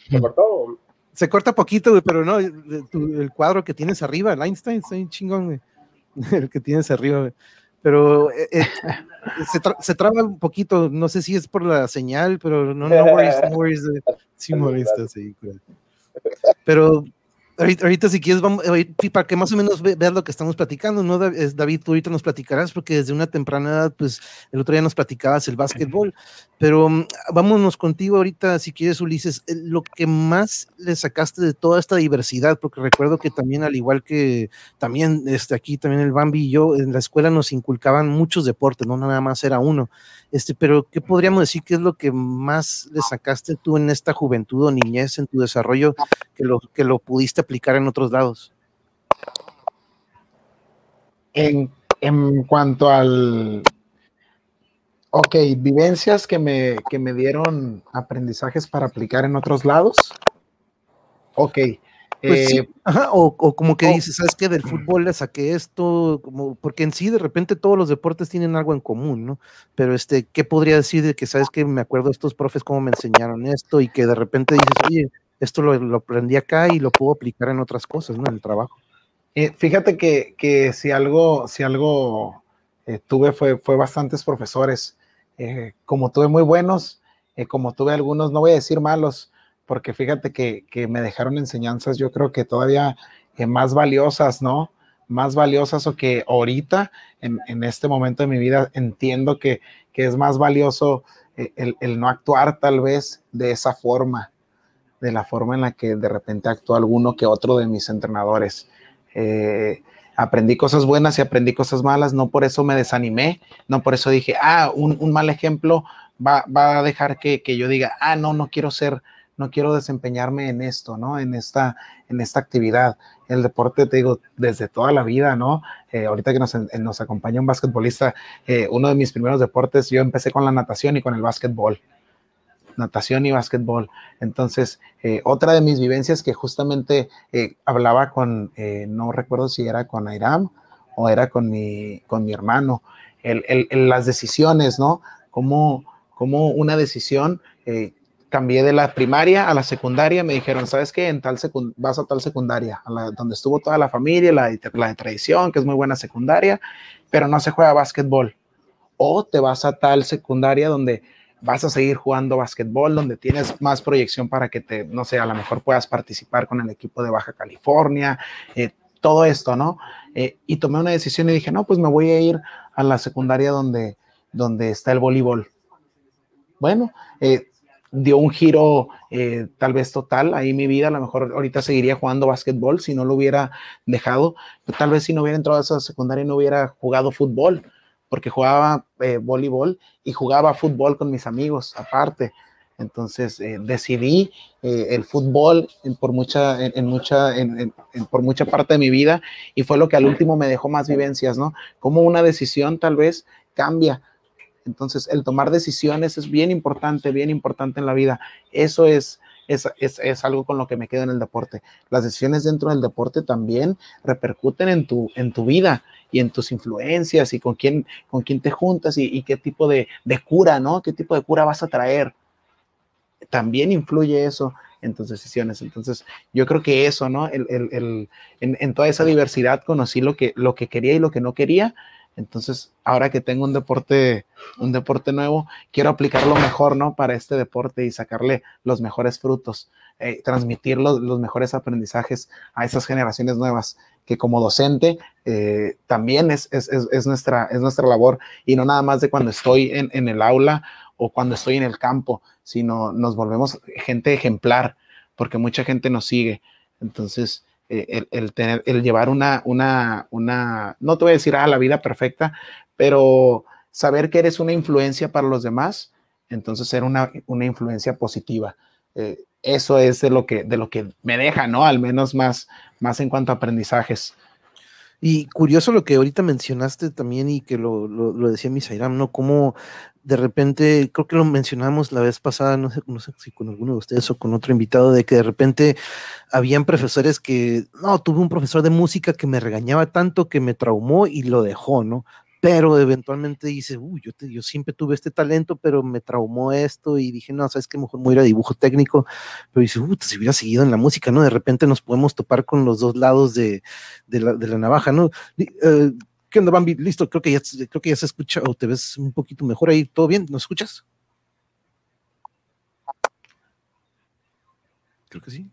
¿Se cortó? Se corta poquito, güey, pero no, el, cuadro que tienes arriba, el Einstein, está un chingón, güey. El que tienes arriba. Pero eh, eh, se, traba un poquito, no sé si es por la señal, pero no, no worries, no worries. Sí molesta, sí. Pero Ahorita, si quieres, vamos, para que más o menos veas lo que estamos platicando, ¿no? David, tú ahorita nos platicarás, porque desde una temprana edad, pues el otro día nos platicabas el básquetbol, pero mm, vámonos contigo ahorita, si quieres, Ulises, eh, lo que más le sacaste de toda esta diversidad, porque recuerdo que también, al igual que también este, aquí, también el Bambi y yo, en la escuela nos inculcaban muchos deportes, no nada más era uno, este, pero ¿qué podríamos decir que es lo que más le sacaste tú en esta juventud o niñez, en tu desarrollo, que lo, que lo pudiste aplicar en otros lados? En, en cuanto al, ok, vivencias que me, que me dieron aprendizajes para aplicar en otros lados. Ok, pues eh, o, como que dices, ¿sabes qué? Del fútbol le saqué esto, como, porque en sí de repente todos los deportes tienen algo en común, ¿no? Pero este, ¿qué podría decir de que, ¿sabes que Me acuerdo de estos profes cómo me enseñaron esto y que de repente dices, oye, esto lo, aprendí acá y lo puedo aplicar en otras cosas, ¿no? En el trabajo. Eh, fíjate que, si algo, si algo eh, tuve fue, fue bastantes profesores, como tuve muy buenos, como tuve algunos, no voy a decir malos, porque fíjate que, me dejaron enseñanzas, yo creo que todavía eh, más valiosas, ¿no? Más valiosas o que ahorita, en, este momento de mi vida, entiendo que, es más valioso eh, el, no actuar tal vez de esa forma, de la forma en la que de repente actuó alguno que otro de mis entrenadores. Eh, aprendí cosas buenas y aprendí cosas malas, no por eso me desanimé, no por eso dije, ah, un, mal ejemplo va, va a dejar que, que, yo diga, ah, no, no quiero ser no quiero desempeñarme en esto, ¿no? En esta, en esta actividad. El deporte, te digo, desde toda la vida, ¿no? Eh, ahorita que nos, nos, acompaña un basquetbolista, eh, uno de mis primeros deportes, yo empecé con la natación y con el básquetbol. Natación y básquetbol. Entonces, eh, otra de mis vivencias que justamente hablaba con, no recuerdo si era con Airam o era con mi, con mi hermano, el, el, las decisiones, ¿no? Como, como una decisión cambié de la primaria a la secundaria, me dijeron, ¿sabes qué? En tal vas a tal secundaria, donde estuvo toda la familia, la, la de tradición, que es muy buena secundaria, pero no se juega básquetbol. O te vas a tal secundaria donde vas a seguir jugando básquetbol, donde tienes más proyección para que te, no sé, a lo mejor puedas participar con el equipo de Baja California, eh, todo esto, ¿no? Eh, y tomé una decisión y dije, no, pues me voy a ir a la secundaria donde, donde está el voleibol. Bueno, eh, dio un giro eh, tal vez total ahí mi vida. A lo mejor ahorita seguiría jugando básquetbol si no lo hubiera dejado. Tal vez si no hubiera entrado a esa secundaria no hubiera jugado fútbol, porque jugaba eh, voleibol y jugaba fútbol con mis amigos aparte. Entonces eh, decidí el fútbol por, mucha, en, mucha, por mucha parte de mi vida y fue lo que al último me dejó más vivencias, ¿no? Como una decisión tal vez cambia entonces, el tomar decisiones es bien importante, bien importante en la vida. Eso es, es, es, algo con lo que me quedo en el deporte. Las decisiones dentro del deporte también repercuten en tu, en tu vida y en tus influencias y con quién, con quién te juntas y, qué tipo de, de, cura, ¿no? ¿Qué tipo de cura vas a traer? También influye eso en tus decisiones. Entonces, yo creo que eso, ¿no? El, el, el, en, en, toda esa diversidad conocí lo que, lo que quería y lo que no quería entonces, ahora que tengo un deporte, un deporte nuevo, quiero aplicarlo mejor, ¿no? Para este deporte y sacarle los mejores frutos, eh, transmitir los, mejores aprendizajes a esas generaciones nuevas, que como docente eh, también es, es, nuestra, es nuestra labor y no nada más de cuando estoy en, en el aula o cuando estoy en el campo, sino nos volvemos gente ejemplar, porque mucha gente nos sigue. Entonces, eh, el, tener, el llevar una, una, una, no te voy a decir, ah, la vida perfecta, pero saber que eres una influencia para los demás, entonces ser una, una influencia positiva. Eh, eso es de lo, que, de lo que me deja, ¿no? Al menos más, más en cuanto a aprendizajes. Y curioso lo que ahorita mencionaste también y que lo, lo, decía Misairam, ¿no? Cómo de repente, creo que lo mencionamos la vez pasada, no sé, no sé si con alguno de ustedes o con otro invitado, de que de repente habían profesores que, no, tuve un profesor de música que me regañaba tanto que me traumó y lo dejó, ¿no? Pero eventualmente dice, uy, yo, yo siempre tuve este talento, pero me traumó esto y dije, no, sabes que mejor me voy a dibujo técnico, pero dice, uy, si hubiera seguido en la música, ¿no? De repente nos podemos topar con los dos lados de, la, navaja, ¿no? Uh, ¿Qué onda, Bambi? Listo, creo que ya, creo que ya se escucha o te ves un poquito mejor ahí. ¿Todo bien? ¿Nos escuchas? Creo que sí.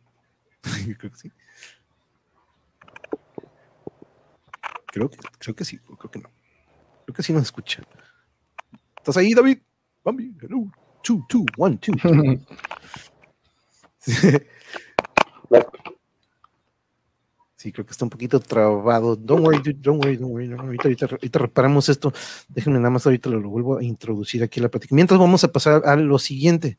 creo que sí. Creo que, creo que sí, creo que no. Creo que sí nos escucha. ¿Estás ahí, David? Bambi, hello. Two, two, one, two. Sí, creo que está un poquito trabado. Don't worry, dude, don't worry, don't worry. ahorita, ahorita, reparamos esto. Déjenme nada más, ahorita lo, vuelvo a introducir aquí a la plática. Mientras vamos a pasar a lo siguiente.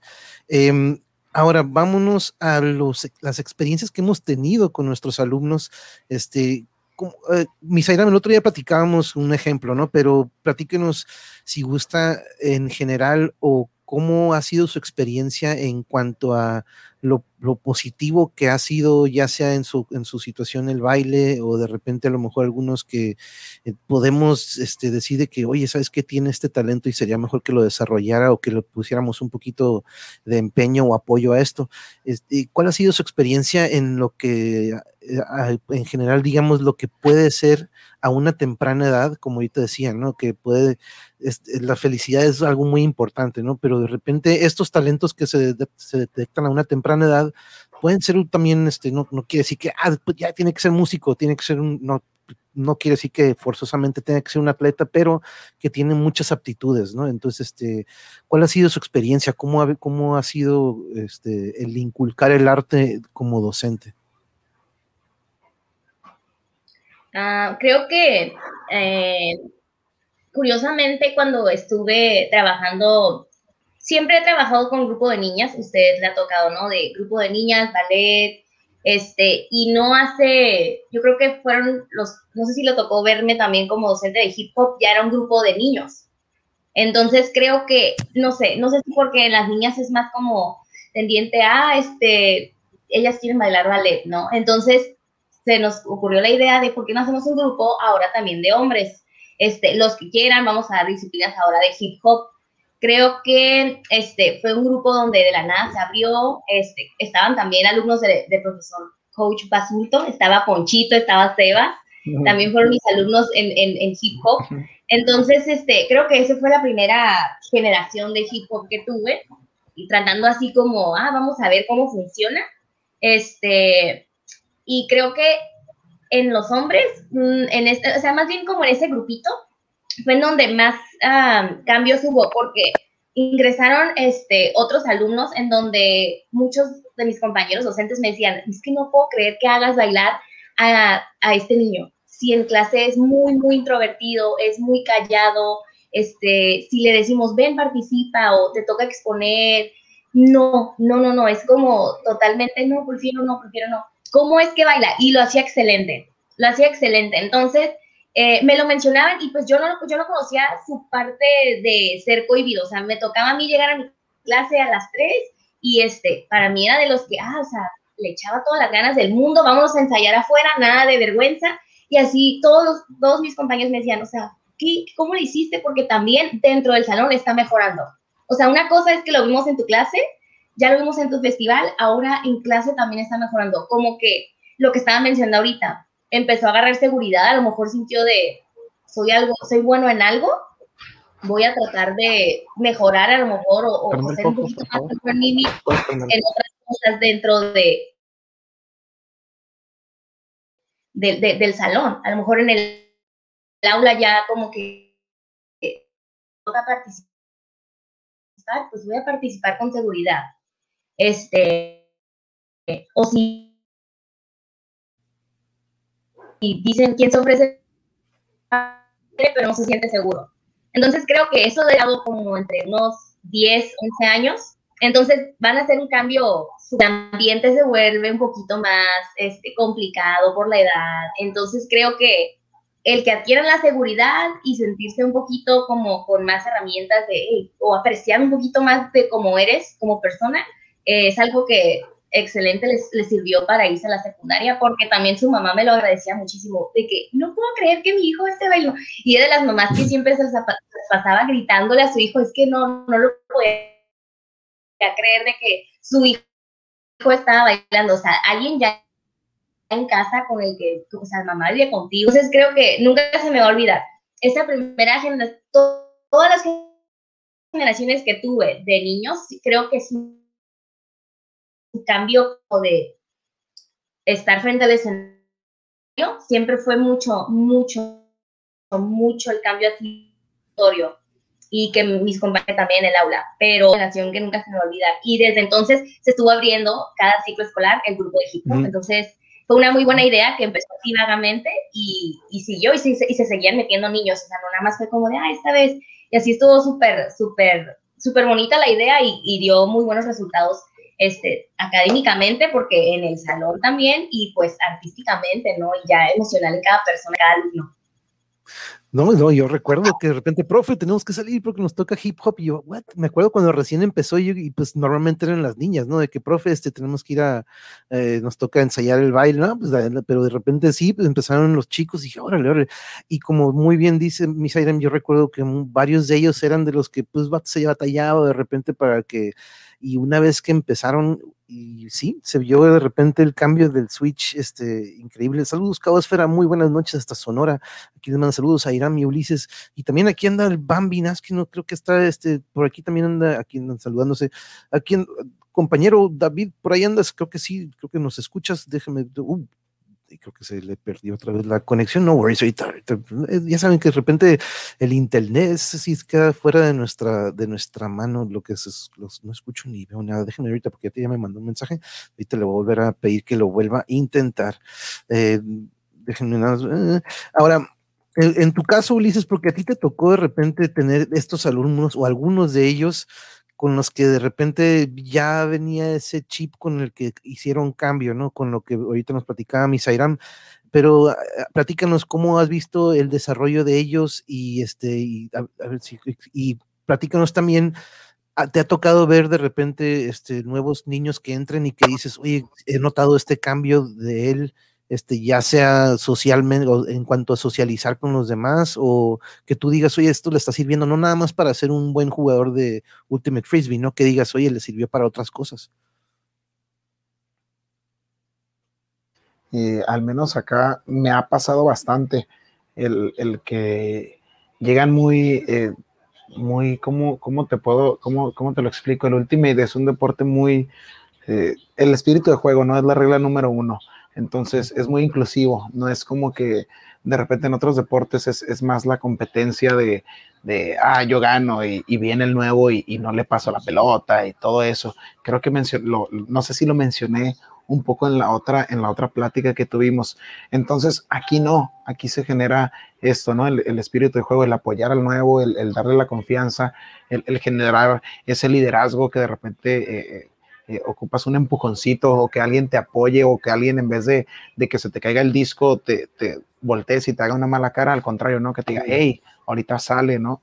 Em, ahora, vámonos a los, las experiencias que hemos tenido con nuestros alumnos. Este, como, eh, el otro día platicábamos un ejemplo, ¿no? Pero platíquenos si gusta en general o cómo ha sido su experiencia en cuanto a lo, positivo que ha sido, ya sea en su, en su situación el baile o de repente a lo mejor algunos que eh, podemos este, decir que, oye, ¿sabes qué tiene este talento y sería mejor que lo desarrollara o que le pusiéramos un poquito de empeño o apoyo a esto? Este, ¿Cuál ha sido su experiencia en lo que, eh, en general, digamos, lo que puede ser a una temprana edad, como ahorita decía, ¿no? Que puede, la felicidad es algo muy importante, ¿no? Pero de repente estos talentos que se, se detectan a una temprana edad, pueden ser también, este, no, no quiere decir que ah, pues ya tiene que ser músico, tiene que ser un, no, no quiere decir que forzosamente tenga que ser un atleta, pero que tiene muchas aptitudes, ¿no? Entonces, este, ¿cuál ha sido su experiencia? ¿Cómo ha, cómo ha sido este, el inculcar el arte como docente? Ah, creo que eh, curiosamente cuando estuve trabajando siempre he trabajado con grupo de niñas, usted le ha tocado, ¿no? De grupo de niñas, ballet, este, y no hace, yo creo que fueron los, no sé si lo tocó verme también como docente de hip hop, ya era un grupo de niños. Entonces creo que, no sé, no sé si porque las niñas es más como tendiente a, este, ellas quieren bailar ballet, ¿no? Entonces se nos ocurrió la idea de por qué no hacemos un grupo ahora también de hombres. Este, los que quieran, vamos a dar disciplinas ahora de hip hop Creo que este, fue un grupo donde de la nada se abrió, este, estaban también alumnos del de profesor Coach Basulto, estaba Ponchito, estaba Sebas, también fueron mis alumnos en, en, hip hop. Entonces, este, creo que esa fue la primera generación de hip hop que tuve, y tratando así como, ah, vamos a ver cómo funciona. Este, y creo que en los hombres, mm, en este, o sea, más bien como en ese grupito, fue en donde más cambios hubo, porque ingresaron este, otros alumnos en donde muchos de mis compañeros docentes me decían, es que no puedo creer que hagas bailar a, a este niño. Si en clase es muy, muy introvertido, es muy callado, este, si le decimos, ven, participa o te toca exponer, no, no, no, no, es como totalmente, no, prefiero no, prefiero no. ¿Cómo es que baila? Y lo hacía excelente, lo hacía excelente. Entonces, eh, me lo mencionaban y pues yo no, yo no conocía su parte de ser cohibido, o sea, me tocaba a mí llegar a mi clase a las 3 y este, para mí era de los que, ah, o sea, le echaba todas las ganas del mundo, vamos a ensayar afuera, nada de vergüenza. Y así todos, todos mis compañeros me decían, o sea, ¿qué, ¿cómo lo hiciste? Porque también dentro del salón está mejorando. O sea, una cosa es que lo vimos en tu clase, ya lo vimos en tu festival, ahora en clase también está mejorando. Como que lo que estaba mencionando ahorita, empezó a agarrar seguridad, a lo mejor sintió de, soy algo, soy bueno en algo, voy a tratar de mejorar a lo mejor o, ser un poquito más en mí en otras cosas dentro de, del salón. A lo mejor en el, aula ya como que toca participar, pues voy a participar con seguridad. Este, o si dicen quién se ofrece, pero no se siente seguro. Entonces creo que eso de lado como entre unos 10, 11 años, entonces van a hacer un cambio, su ambiente se vuelve un poquito más este, complicado por la edad, entonces creo que el que adquieran la seguridad y sentirse un poquito como con más herramientas de, o apreciar un poquito más de cómo eres como persona, eh, es algo que excelente les, sirvió para irse a la secundaria, porque también su mamá me lo agradecía muchísimo, de que no puedo creer que mi hijo esté bailando. Y de las mamás que siempre se pasaba gritándole a su hijo, es que no, no lo podía creer de que su hijo estaba bailando. O sea, alguien ya en casa con el que, o sea, mamá vive contigo. Entonces creo que nunca se me va a olvidar. Esa primera generación, todas las generaciones que tuve de niños, creo que es cambio de estar frente al escenario siempre fue mucho, mucho, mucho el cambio accesorio y que mis compañeros también en el aula, pero una nación que nunca se me va a olvidar. Y desde entonces se estuvo abriendo cada ciclo escolar el grupo de hip hop. Entonces fue una muy buena idea que empezó así vagamente y, y siguió y se, y se seguían metiendo niños. O sea, no nada más fue como de, ah, esta vez. Y así estuvo súper, súper, súper bonita la idea y, y dio muy buenos resultados este, académicamente, porque en el salón también, y pues artísticamente, ¿no? Y ya emocional en cada persona, cada alumno. No, no, yo recuerdo que de repente, profe, tenemos que salir porque nos toca hip hop. Y yo, what? Me acuerdo cuando recién empezó y, y pues normalmente eran las niñas, ¿no? De que, profe, este, tenemos que ir a, eh, nos toca ensayar el baile, ¿no? Pues, pero de repente sí, pues empezaron los chicos y dije, órale, órale. Y como muy bien dice Miss Irem, yo recuerdo que varios de ellos eran de los que, pues, se batallaba de repente para que y una vez que empezaron, y sí, se vio de repente el cambio del switch, este, increíble. Saludos, Cabo Esfera, muy buenas noches hasta Sonora. Aquí les mandan saludos a Irán y Ulises. Y también aquí anda el Bambi que no creo que está, este, por aquí también anda, aquí andan saludándose. Aquí, compañero David, por ahí andas, creo que sí, creo que nos escuchas. Déjeme, uh, creo que se le perdió otra vez la conexión. No worries, eh, ya saben que de repente el internet si queda fuera de nuestra, de nuestra mano, lo que es, no escucho ni veo nada. Déjenme ahorita porque ya me mandó un mensaje. Ahorita le voy a volver a pedir que lo vuelva a intentar. Eh, déjenme nada. Eh, ahora, en tu caso, Ulises, porque a ti te tocó de repente tener estos alumnos o algunos de ellos con los que de repente ya venía ese chip con el que hicieron cambio, ¿no? Con lo que ahorita nos platicaba Misairam, pero ah, ah, platícanos cómo has visto el desarrollo de ellos y este y, y platícanos también ah, ¿Te ha tocado ver de repente este, nuevos niños que entren y que dices, oye, he notado este cambio de él este, ya sea socialmente o en cuanto a socializar con los demás o que tú digas, oye, esto le está sirviendo no nada más para ser un buen jugador de Ultimate Frisbee, no que digas, oye, le sirvió para otras cosas. Eh, al menos acá me ha pasado bastante el, que llegan muy, eh, muy, ¿cómo, ¿cómo, te puedo, cómo, cómo te lo explico? El Ultimate es un deporte muy, eh, el espíritu de juego, ¿no? Es la regla número uno Entonces es muy inclusivo, no es como que de repente en otros deportes es, más la competencia de, de, ah, yo gano y, viene el nuevo y, no le paso la pelota y todo eso. Creo que mencionó, no sé si lo mencioné un poco en la otra, en la otra plática que tuvimos. Entonces, aquí no, aquí se genera esto, ¿no? El, espíritu de juego, el apoyar al nuevo, el, darle la confianza, el, generar ese liderazgo que de repente eh, eh, eh, ocupas un empujoncito o que alguien te apoye o que alguien en vez de, que se te caiga el disco te, te voltees y te haga una mala cara, al contrario, ¿no? Que te diga, hey, ahorita sale, ¿no?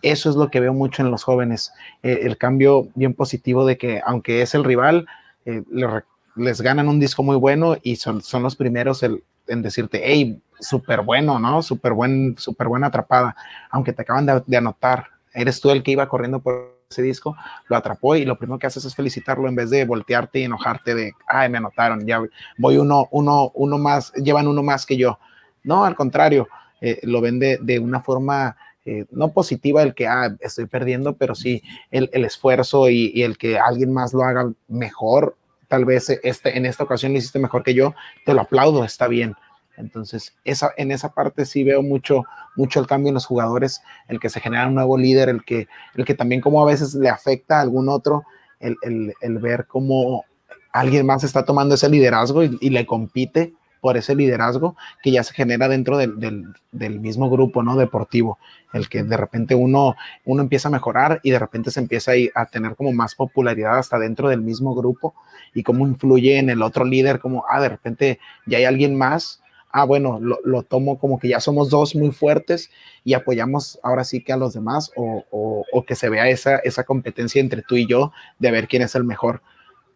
eso es lo que veo mucho en los jóvenes, el cambio bien positivo de que aunque es el rival, le, les ganan un disco muy bueno y son, son los primeros en decirte, hey, súper bueno, ¿no? Súper buen, súper buena atrapada, aunque te acaban de, anotar, eres tú el que iba corriendo por ese disco, lo atrapó y lo primero que haces es felicitarlo en vez de voltearte y enojarte de, ay, me anotaron, ya voy uno, uno, uno más, llevan uno más que yo. No, al contrario, eh, lo ven de, una forma eh, no positiva el que, ah, estoy perdiendo, pero sí el, esfuerzo y, y, el que alguien más lo haga mejor tal vez este, en esta ocasión lo hiciste mejor que yo, te lo aplaudo, está bien. Entonces, esa, en esa parte sí veo mucho, mucho el cambio en los jugadores, el que se genera un nuevo líder, el que, el que también como a veces le afecta a algún otro, el, el, ver cómo alguien más está tomando ese liderazgo y, le compite por ese liderazgo que ya se genera dentro del, mismo grupo ¿no? deportivo, el que de repente uno, uno empieza a mejorar y de repente se empieza a, a tener como más popularidad hasta dentro del mismo grupo y cómo influye en el otro líder, como, ah, de repente ya hay alguien más, ah, bueno, lo, tomo como que ya somos dos muy fuertes y apoyamos ahora sí que a los demás o, o, que se vea esa, esa competencia entre tú y yo de ver quién es el mejor.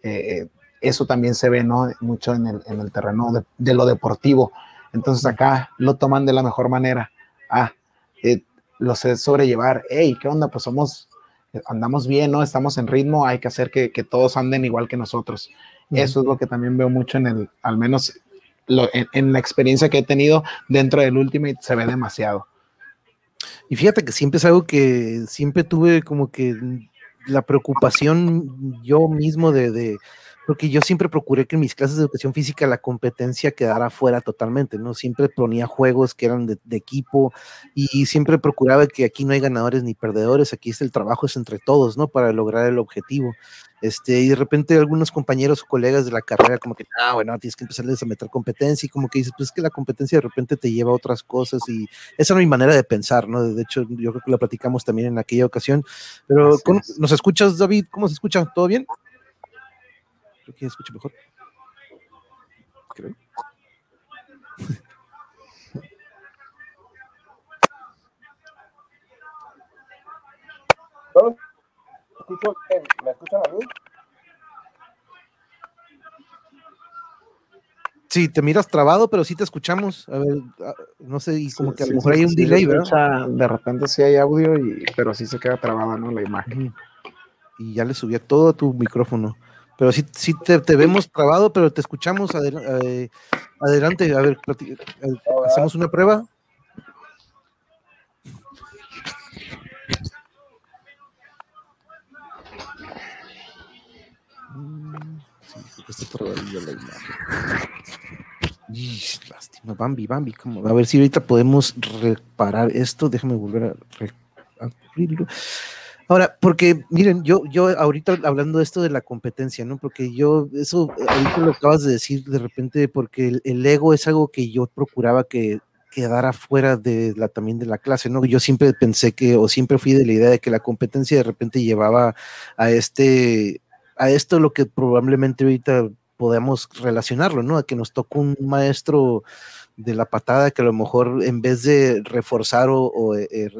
Eh, eso también se ve ¿no? mucho en el, en el terreno de, lo deportivo. Entonces acá lo toman de la mejor manera. Ah, eh, lo sé sobrellevar. Hey, ¿qué onda? Pues somos, andamos bien, ¿no? Estamos en ritmo, hay que hacer que, que todos anden igual que nosotros. Eso es lo que también veo mucho en el, al menos en, en, la experiencia que he tenido dentro del Ultimate, se ve demasiado. Y fíjate que siempre es algo que siempre tuve como que la preocupación yo mismo de, de porque yo siempre procuré que en mis clases de educación física la competencia quedara fuera totalmente, ¿no? Siempre ponía juegos que eran de, equipo y siempre procuraba que aquí no hay ganadores ni perdedores, aquí es el trabajo es entre todos, ¿no? Para lograr el objetivo. Este, y de repente algunos compañeros o colegas de la carrera como que, ah, bueno, tienes que empezarles a meter competencia y como que dices, pues es que la competencia de repente te lleva a otras cosas y esa es mi manera de pensar, ¿no? De hecho, yo creo que lo platicamos también en aquella ocasión, pero ¿nos escuchas, David? ¿Cómo se escucha? ¿Todo bien? Creo que escucho mejor. Creo. ¿Me escuchan a mí? Sí, te miras trabado, pero sí te escuchamos. A ver, no sé, y como que a lo mejor hay un delay, ¿verdad? de repente sí hay audio, y, pero sí se queda trabada, ¿no? La imagen. Y ya le subí a todo tu micrófono. Pero sí, sí te, vemos trabado, pero te escuchamos eh, adelante. A ver, hacemos una prueba. Está la imagen. lástima, Bambi, Bambi. A ver si ahorita podemos reparar esto. Déjame volver a abrirlo. Ahora, porque miren, yo, yo ahorita hablando de esto de la competencia, ¿no? Porque yo, eso, ahorita lo acabas de decir de repente, porque el, ego es algo que yo procuraba que quedara fuera de la, también de la clase, ¿no? Yo siempre pensé que, o siempre fui de la idea de que la competencia de repente llevaba a este, a esto lo que probablemente ahorita podemos relacionarlo, ¿no? A que nos tocó un maestro de la patada que a lo mejor en vez de reforzar o, eh,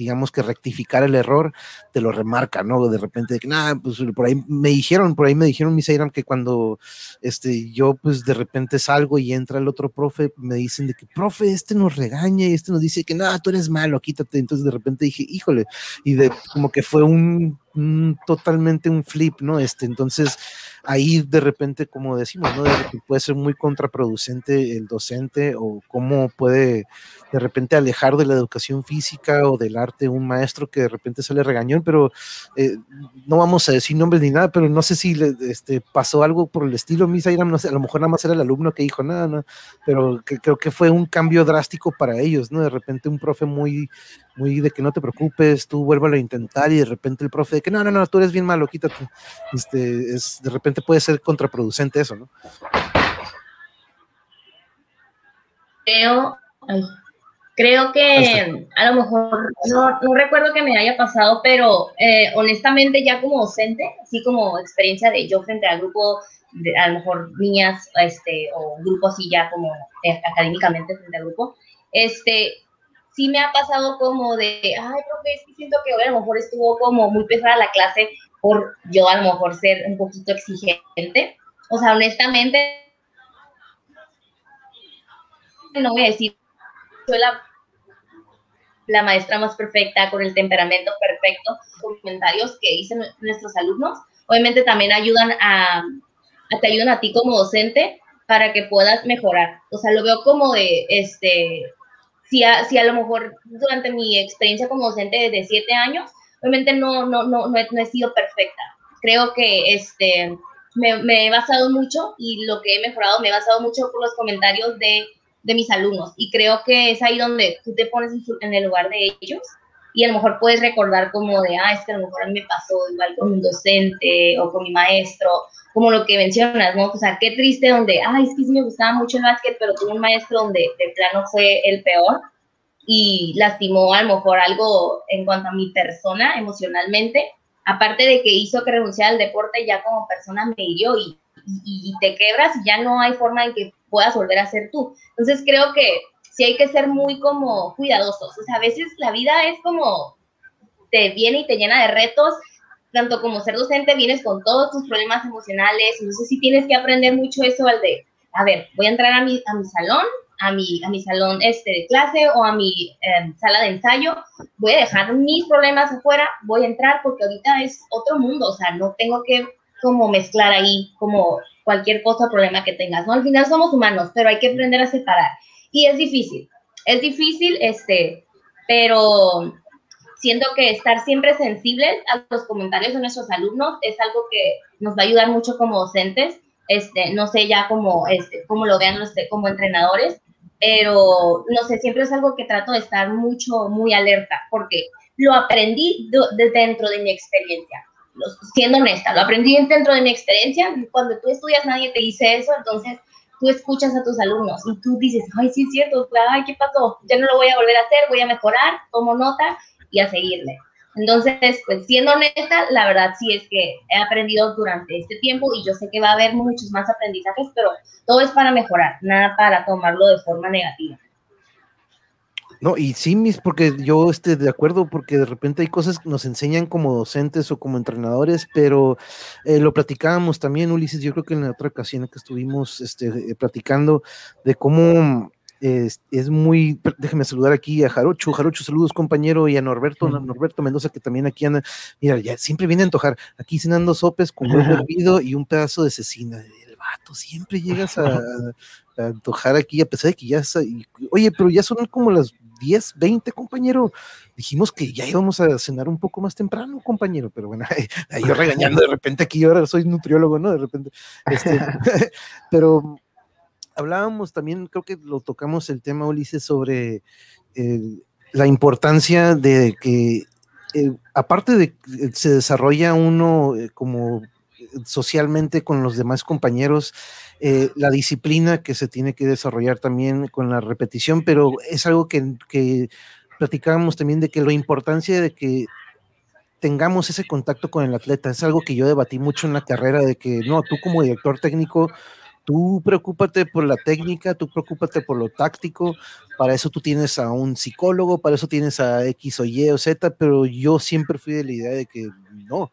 digamos que rectificar el error, te lo remarca, ¿no? De repente, que nada, pues por ahí me dijeron, por ahí me dijeron mis que cuando este, yo pues de repente salgo y entra el otro profe, me dicen de que, profe, este nos regaña y este nos dice que nada, tú eres malo, quítate. Entonces de repente dije, híjole, y de como que fue un, totalmente un flip, ¿no? Este, entonces ahí de repente, como decimos, ¿no? puede ser muy contraproducente el docente o cómo puede de repente alejar de la educación física o del arte un maestro que de repente sale regañón, pero eh, no vamos a decir nombres ni nada, pero no sé si le, este, pasó algo por el estilo, Misa no sé, a lo mejor nada más era el alumno que dijo nada, no, pero creo que fue un cambio drástico para ellos, ¿no? De repente un profe muy, muy de que no te preocupes, tú vuélvalo a intentar y de repente el profe de que no, no, no, tú eres bien malo, quítate. Este, es, de repente puede ser contraproducente eso, ¿no? Creo, creo que a lo mejor, no, recuerdo que me haya pasado, pero eh, honestamente ya como docente, así como experiencia de yo frente al grupo, de, a lo mejor niñas, este, o grupo así ya como eh, académicamente frente al grupo, este, sí me ha pasado como de, ay, profe, es que siento que hoy a lo mejor estuvo como muy pesada la clase por yo a lo mejor ser un poquito exigente. O sea, honestamente, no voy a decir, soy la, la maestra más perfecta, con el temperamento perfecto, comentarios que dicen nuestros alumnos, obviamente también ayudan a, te ayudan a ti como docente para que puedas mejorar. O sea, lo veo como de, este, si a, si a lo mejor durante mi experiencia como docente de siete años, obviamente no, no, no, no, he, sido perfecta. Creo que este, me, he basado mucho y lo que he mejorado me he basado mucho por los comentarios de, de mis alumnos y creo que es ahí donde tú te pones en el lugar de ellos y a lo mejor puedes recordar como de, ah, es que a lo mejor a mí me pasó igual con un docente o con mi maestro, como lo que mencionas, ¿no? O sea, qué triste donde, ay, es que sí me gustaba mucho el básquet, pero tuve un maestro donde de plano fue el peor y lastimó a lo mejor algo en cuanto a mi persona emocionalmente, aparte de que hizo que renunciara al deporte, ya como persona me hirió y, y, y te quebras y ya no hay forma en que puedas volver a ser tú. Entonces creo que sí hay que ser muy como cuidadosos. O sea, a veces la vida es como te viene y te llena de retos, tanto como ser docente vienes con todos tus problemas emocionales, entonces sí tienes que aprender mucho eso al de, a ver, voy a entrar a mi, a mi salón, a mi, a mi salón este, de clase o a mi em, sala de ensayo, voy a dejar mis problemas afuera, voy a entrar porque ahorita es otro mundo, o sea, no tengo que como mezclar ahí como cualquier cosa problema que tengas, ¿no? Al final somos humanos, pero hay que aprender a separar. Y es difícil, es difícil, este, pero siento que estar siempre sensibles a los comentarios de nuestros alumnos es algo que nos va a ayudar mucho como docentes, este, no sé ya cómo, este, cómo lo vean los, como entrenadores, pero no sé, siempre es algo que trato de estar mucho, muy alerta, porque lo aprendí de, dentro de mi experiencia, siendo honesta, lo aprendí dentro de mi experiencia, cuando tú estudias nadie te dice eso, entonces tú escuchas a tus alumnos y tú dices, ay, sí es cierto, ay, ¿qué pasó? Ya no lo voy a volver a hacer, voy a mejorar, tomo nota y a seguirle. Entonces, pues siendo honesta, la verdad sí es que he aprendido durante este tiempo y yo sé que va a haber muchos más aprendizajes, pero todo es para mejorar, nada para tomarlo de forma negativa. No, y sí, mis, porque yo esté de acuerdo, porque de repente hay cosas que nos enseñan como docentes o como entrenadores, pero eh, lo platicábamos también, Ulises, yo creo que en la otra ocasión que estuvimos este, eh, platicando de cómo es, es, muy, déjeme saludar aquí a Jarocho, Jarocho, saludos compañero, y a Norberto, Norberto Mendoza, que también aquí anda, mira, ya siempre viene a antojar, aquí cenando sopes con huevo hervido y un pedazo de cecina, el vato, siempre llegas a, antojar aquí, a pesar de que ya, oye, pero ya son como las 10, 20, compañero. Dijimos que ya íbamos a cenar un poco más temprano, compañero, pero bueno, ahí yo regañando de repente aquí, ahora soy nutriólogo, ¿no? De repente. Este, pero hablábamos también, creo que lo tocamos el tema, Ulises, sobre la importancia de que, eh, aparte de que se desarrolla uno eh, como socialmente con los demás compañeros, eh, la disciplina que se tiene que desarrollar también con la repetición, pero es algo que, que platicábamos también de que la importancia de que tengamos ese contacto con el atleta, es algo que yo debatí mucho en la carrera, de que no, tú como director técnico, tú preocúpate por la técnica, tú preocúpate por lo táctico, para eso tú tienes a un psicólogo, para eso tienes a X o Y o Z, pero yo siempre fui de la idea de que no,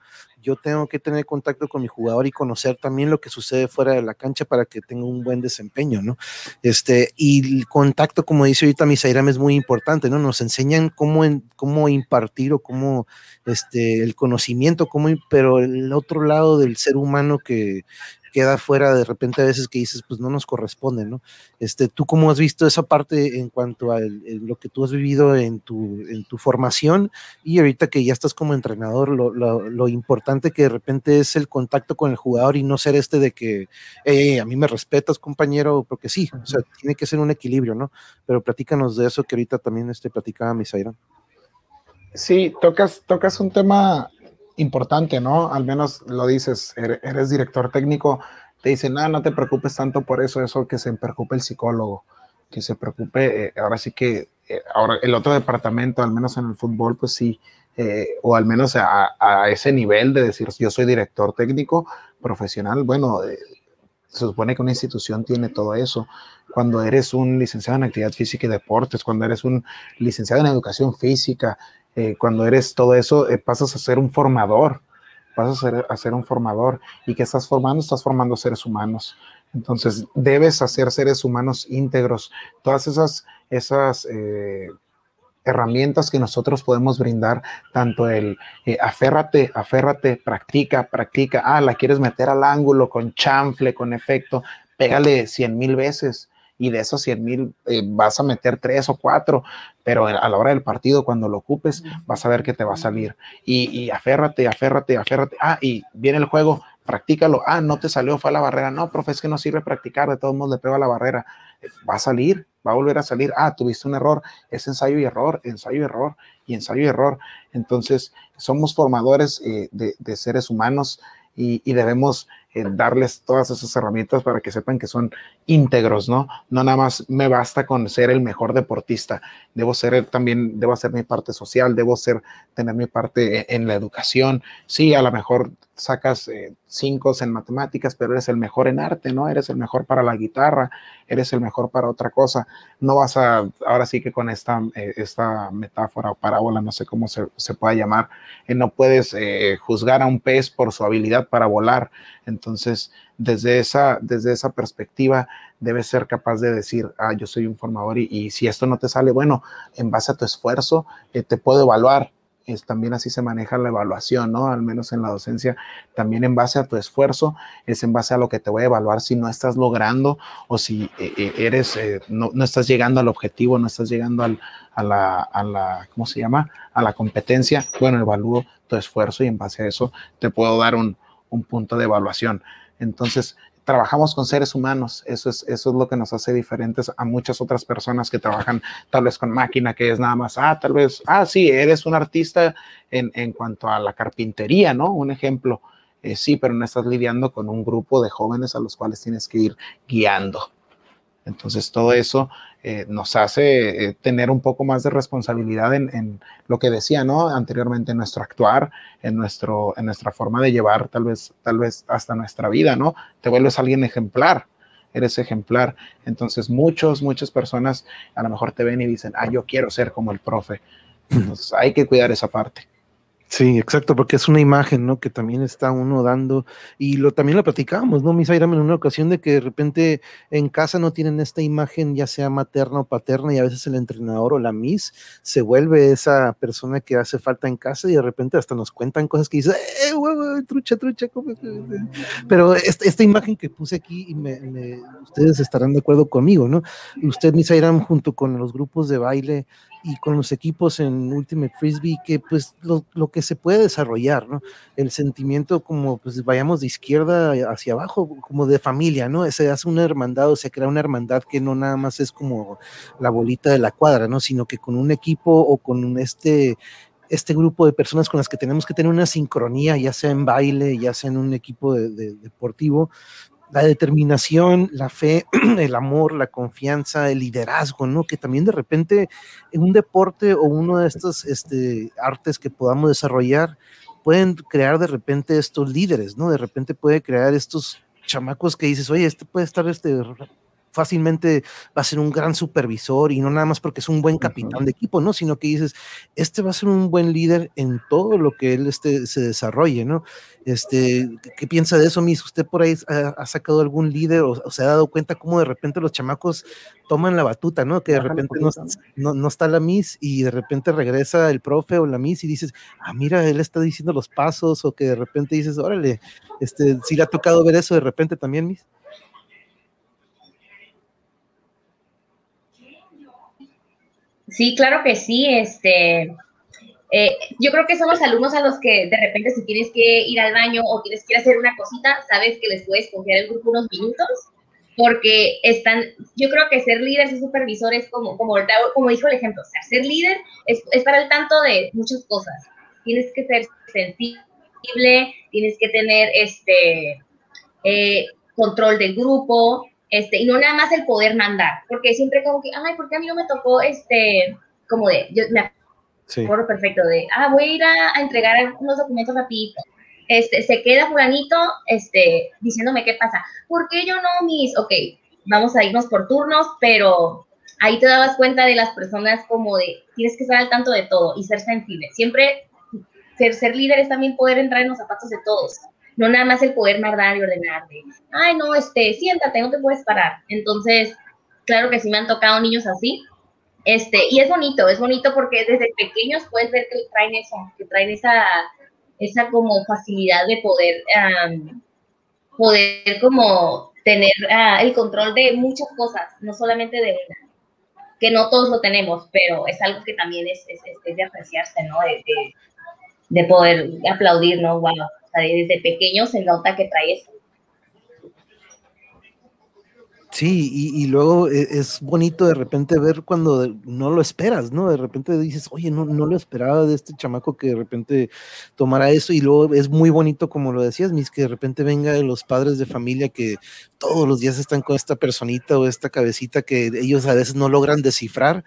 yo tengo que tener contacto con mi jugador y conocer también lo que sucede fuera de la cancha para que tenga un buen desempeño, ¿no? Este, y el contacto, como dice ahorita Misairam, es muy importante, ¿no? Nos enseñan cómo, cómo impartir o cómo, este, el conocimiento, cómo, pero el otro lado del ser humano que, queda fuera de repente a veces que dices, pues no nos corresponde, ¿no? Este, ¿Tú cómo has visto esa parte en cuanto a lo que tú has vivido en tu, en tu formación y ahorita que ya estás como entrenador, lo, lo, importante que de repente es el contacto con el jugador y no ser este de que, a mí me respetas compañero, porque sí, o sea, tiene que ser un equilibrio, ¿no? Pero platícanos de eso que ahorita también este, platicaba Misaira. Sí, tocas, tocas un tema importante, ¿no? Al menos lo dices, eres director técnico, te dicen, no, no te preocupes tanto por eso, eso que se preocupe el psicólogo, que se preocupe, eh, ahora sí que, eh, ahora el otro departamento, al menos en el fútbol, pues sí, eh, o al menos a, ese nivel de decir, yo soy director técnico profesional, bueno, se supone que una institución tiene todo eso. Cuando eres un licenciado en actividad física y deportes, cuando eres un licenciado en educación física, eh, cuando eres todo eso, eh, pasas a ser un formador, pasas a ser, a ser un formador. ¿Y que estás formando? Estás formando seres humanos. Entonces, debes hacer seres humanos íntegros. Todas esas, esas eh, herramientas que nosotros podemos brindar, tanto el aférrate, aférrate, practica, practica. Ah, la quieres meter al ángulo con chanfle, con efecto, pégale cien mil veces y de esos 100 mil eh, vas a meter tres o cuatro, pero a la hora del partido, cuando lo ocupes, vas a ver que te va a salir. Y, y aférrate, aférrate, aférrate. Ah, y viene el juego, practícalo. Ah, no te salió, fue a la barrera. No, profe, es que no sirve practicar, de todos modos le pego a la barrera. Va a salir, va a volver a salir. Ah, tuviste un error, es ensayo y error, ensayo y error y ensayo y error. Entonces, somos formadores eh, de, de, seres humanos y, y debemos darles todas esas herramientas para que sepan que son íntegros, ¿no? No nada más me basta con ser el mejor deportista, debo ser también, debo hacer mi parte social, debo ser, tener mi parte e, en la educación. Sí, a lo mejor sacas eh, cinco en matemáticas, pero eres el mejor en arte, ¿no? Eres el mejor para la guitarra, eres el mejor para otra cosa. No vas a, ahora sí que con esta, eh, esta metáfora o parábola, no sé cómo se, se pueda llamar, eh, no puedes juzgar a un pez por su habilidad para volar. Entonces, desde esa, desde esa perspectiva, debes ser capaz de decir, ah, yo soy un formador y, si esto no te sale, bueno, en base a tu esfuerzo, te puedo evaluar es, también así se maneja la evaluación, ¿no? Al menos en la docencia, también en base a tu esfuerzo, es en base a lo que te voy a evaluar si no estás logrando o si eh, eh, eres, eh, no, no, estás llegando al objetivo, no estás llegando al, a, la, a la, ¿cómo se llama? A la competencia. Bueno, evalúo tu esfuerzo y en base a eso te puedo dar un, un punto de evaluación. Entonces, trabajamos con seres humanos, eso es, eso es lo que nos hace diferentes a muchas otras personas que trabajan tal vez con máquina, que es nada más, ah, tal vez, ah, sí, eres un artista en, en cuanto a la carpintería, ¿no? Un ejemplo, eh, sí, pero no estás lidiando con un grupo de jóvenes a los cuales tienes que ir guiando. Entonces, todo eso eh, nos hace eh, tener un poco más de responsabilidad en, lo que decía, ¿no? Anteriormente, en nuestro actuar, en, nuestro, en nuestra forma de llevar, tal vez, tal vez hasta nuestra vida, ¿no? Te vuelves alguien ejemplar, eres ejemplar. Entonces, muchos, muchas personas a lo mejor te ven y dicen, ah, yo quiero ser como el profe. Entonces, hay que cuidar esa parte. Sí, exacto, porque es una imagen, ¿no? Que también está uno dando, y lo también lo platicábamos, ¿no? Misa en una ocasión de que de repente en casa no tienen esta imagen, ya sea materna o paterna, y a veces el entrenador o la Miss se vuelve esa persona que hace falta en casa y de repente hasta nos cuentan cosas que dice, ¡eh, huevo, trucha, trucha! Pero esta, esta, imagen que puse aquí, y ustedes estarán de acuerdo conmigo, ¿no? Usted, Misa Irán, junto con los grupos de baile, y con los equipos en Ultimate Frisbee, que pues lo, lo, que se puede desarrollar, ¿no? El sentimiento como pues vayamos de izquierda hacia abajo, como de familia, ¿no? Se hace una hermandad o se crea una hermandad que no nada más es como la bolita de la cuadra, ¿no? Sino que con un equipo o con este este grupo de personas con las que tenemos que tener una sincronía, ya sea en baile, ya sea en un equipo de, de, deportivo, la determinación, la fe, el amor, la confianza, el liderazgo, ¿no? Que también de repente en un deporte o uno de estos este, artes que podamos desarrollar pueden crear de repente estos líderes, ¿no? De repente puede crear estos chamacos que dices, oye, este puede estar este fácilmente va a ser un gran supervisor y no nada más porque es un buen capitán de equipo, ¿no? Sino que dices, este va a ser un buen líder en todo lo que él este, se desarrolle, ¿no? Este, ¿Qué piensa de eso, Miss? ¿Usted por ahí ha, sacado algún líder o, se ha dado cuenta cómo de repente los chamacos toman la batuta, ¿no? Que de repente no, no, está la Miss y de repente regresa el profe o la Miss y dices, ah, mira, él está diciendo los pasos o que de repente dices, órale, este, si le ha tocado ver eso de repente también, Miss. Sí, claro que sí. Este, eh, yo creo que son los alumnos a los que de repente si tienes que ir al baño o tienes que ir a hacer una cosita, sabes que les puedes confiar el grupo unos minutos, porque están, yo creo que ser líder, ser supervisor es como, como, como dijo el ejemplo, o ser líder es, es para el tanto de muchas cosas. Tienes que ser sensible, tienes que tener este eh, control del grupo, este, y no nada más el poder mandar, porque siempre como que, ay, ¿por qué a mí no me tocó, este, como de, yo me acuerdo perfecto de, ah, voy a ir a, entregar unos documentos rapidito, este, se queda fulanito, este, diciéndome qué pasa, ¿por qué yo no, mis, ok, vamos a irnos por turnos, pero ahí te dabas cuenta de las personas como de, tienes que estar al tanto de todo y ser sensible, siempre ser, ser líder es también poder entrar en los zapatos de todos, no nada más el poder mandar y ordenar de, ay, no, este, siéntate, no te puedes parar. Entonces, claro que sí me han tocado niños así. Este, y es bonito, es bonito porque desde pequeños puedes ver que traen eso, que traen esa, esa como facilidad de poder, poder como tener ah, el control de muchas cosas, no solamente de una, que no todos lo tenemos, pero es algo que también es, es, de apreciarse, ¿no? De, de, de, poder aplaudir, ¿no? Wow, desde pequeño se nota que trae eso. Sí, y, luego e, es bonito de repente ver cuando no lo esperas, ¿no? De repente dices, oye, no, no lo esperaba de este chamaco que de repente tomara eso, y luego es muy bonito, como lo decías, mis, que de repente venga de los padres de familia que todos los días están con esta personita o esta cabecita que ellos a veces no logran descifrar,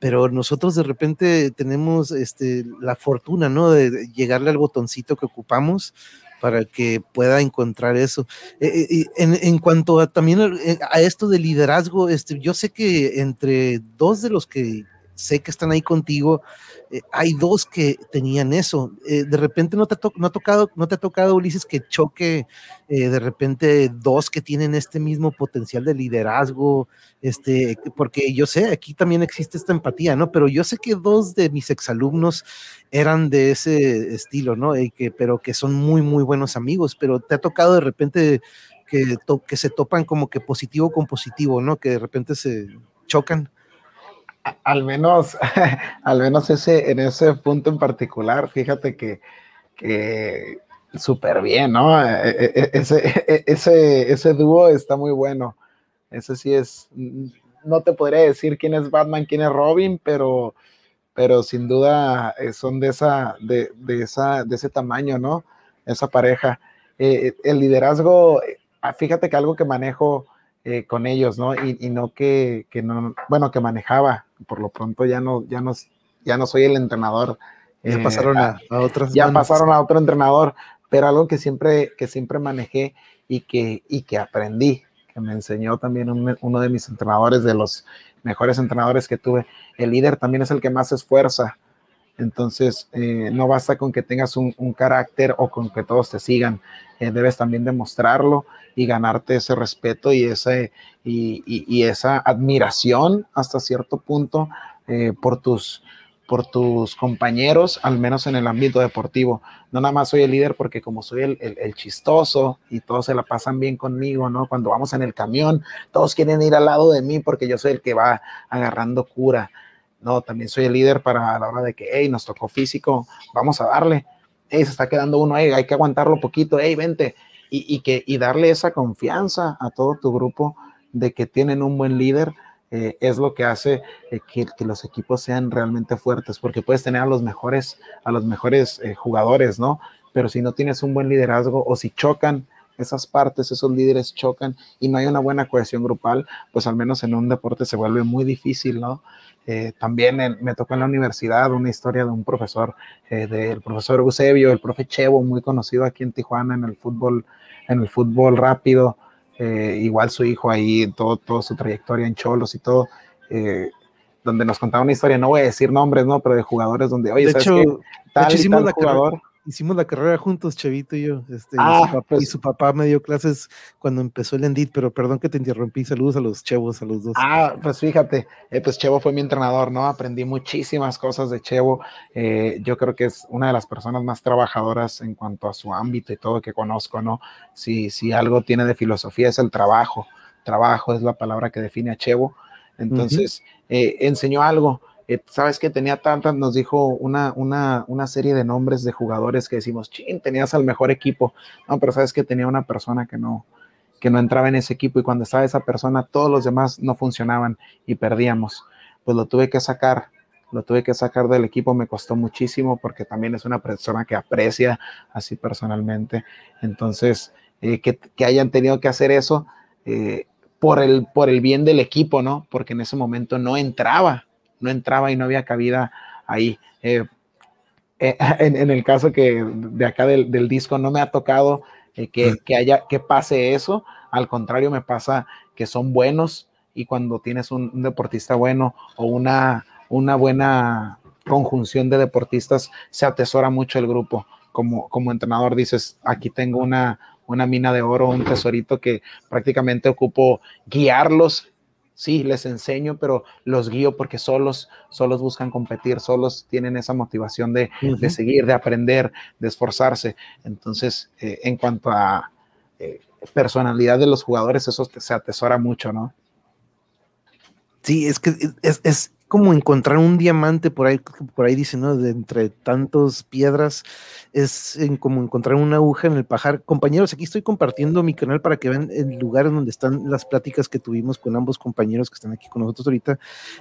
pero nosotros de repente tenemos este, la fortuna, ¿no? De llegarle al botoncito que ocupamos para que pueda encontrar eso. Eh, eh, en, cuanto a, también eh, a esto de liderazgo, este, yo sé que entre dos de los que sé que están ahí contigo, eh, hay dos que tenían eso. Eh, de repente no te, no, ha tocado, no te ha tocado, Ulises, que choque eh, de repente dos que tienen este mismo potencial de liderazgo, este, porque yo sé, aquí también existe esta empatía, ¿no? Pero yo sé que dos de mis exalumnos eran de ese estilo, ¿no? que, pero que son muy, muy buenos amigos, pero te ha tocado de repente que, que se topan como que positivo con positivo, ¿no? Que de repente se chocan al menos, al menos ese, en ese punto en particular, fíjate que, que súper bien, ¿no? E, e, e, ese, ese, ese dúo está muy bueno. Ese sí es, no te podría decir quién es Batman, quién es Robin, pero, pero sin duda eh, son de esa, de, de esa, de ese tamaño, ¿no? Esa pareja. Eh, el liderazgo, eh, fíjate que algo que manejo eh, con ellos, ¿no? Y, no que, que, no, bueno, que manejaba, por lo pronto ya no, ya no, ya no soy el entrenador. Ya eh, pasaron a, a Ya pasaron a otro entrenador, pero algo que siempre, que siempre manejé y que, y que aprendí, que me enseñó también uno de mis entrenadores, de los mejores entrenadores que tuve. El líder también es el que más se esfuerza. Entonces, eh, no basta con que tengas un, carácter o con que todos te sigan, debes también demostrarlo y ganarte ese respeto y, ese, y, esa admiración hasta cierto punto eh, por, tus, por tus compañeros, al menos en el ámbito deportivo. No nada más soy el líder porque como soy el, el, chistoso y todos se la pasan bien conmigo, ¿no? Cuando vamos en el camión, todos quieren ir al lado de mí porque yo soy el que va agarrando cura. No, también soy el líder para la hora de que, hey, nos tocó físico, vamos a darle. Hey, se está quedando uno, hey, hay que aguantarlo poquito, hey, vente y, que, y darle esa confianza a todo tu grupo de que tienen un buen líder. Eh, es lo que hace eh, que, los equipos sean realmente fuertes, porque puedes tener a los mejores, a los mejores eh, jugadores, ¿no? Pero si no tienes un buen liderazgo o si chocan esas partes, esos líderes chocan y no hay una buena cohesión grupal, pues al menos en un deporte se vuelve muy difícil, ¿no? Eh, también me tocó en la universidad una historia de un profesor, eh, del profesor Eusebio, el profe Chevo, muy conocido aquí en Tijuana en el fútbol, en el fútbol rápido. eh, igual su hijo ahí, todo, toda su trayectoria en Cholos y todo, eh, donde nos contaba una historia, no voy a decir nombres, ¿no? Pero de jugadores donde, oye, de ¿sabes hecho, qué? Tal de hecho y hicimos tal la jugador. Hicimos la carrera juntos, Chavito y yo. Este, y Ah, su papá, pues- y su papá me dio clases cuando empezó el Endit, pero perdón que te interrumpí. Saludos a los chavos, a los dos. Ah, pues fíjate, eh, pues Chevo fue mi entrenador, ¿no? Aprendí muchísimas cosas de Chevo. Eh, yo creo que es una de las personas más trabajadoras en cuanto a su ámbito y todo que conozco, ¿no? Si, si algo tiene de filosofía es el trabajo. Trabajo es la palabra que define a Chevo. Entonces, eh, enseñó algo. Eh, Sabes que tenía tantas, nos dijo una, una, una serie de nombres de jugadores que decimos, chin, tenías al mejor equipo. No, pero sabes que tenía una persona que no, que no entraba en ese equipo y cuando estaba esa persona todos los demás no funcionaban y perdíamos. Pues lo tuve que sacar, lo tuve que sacar del equipo, me costó muchísimo porque también es una persona que aprecia así personalmente. Entonces, eh, que, que hayan tenido que hacer eso eh, por, el, por el bien del equipo, ¿no? Porque en ese momento no entraba, no entraba y no había cabida ahí. Eh, eh, en, en el caso que de acá del, del disco no me ha tocado eh, que, que haya que pase eso, al contrario me pasa que son buenos y cuando tienes un, un deportista bueno o una, una buena conjunción de deportistas se atesora mucho el grupo. Como, como entrenador dices, aquí tengo una, una mina de oro, un tesorito que prácticamente ocupo guiarlos. Sí, les enseño, pero los guío porque solos, solos buscan competir, solos tienen esa motivación de, de seguir, de aprender, de esforzarse. Entonces, eh, en cuanto a eh, personalidad de los jugadores, eso se atesora mucho, ¿no? Sí, es que es, es como encontrar un diamante por ahí, por ahí dicen, ¿no? De entre tantas piedras, es como encontrar una aguja en el pajar. Compañeros, aquí estoy compartiendo mi canal para que vean el lugar en donde están las pláticas que tuvimos con ambos compañeros que están aquí con nosotros ahorita.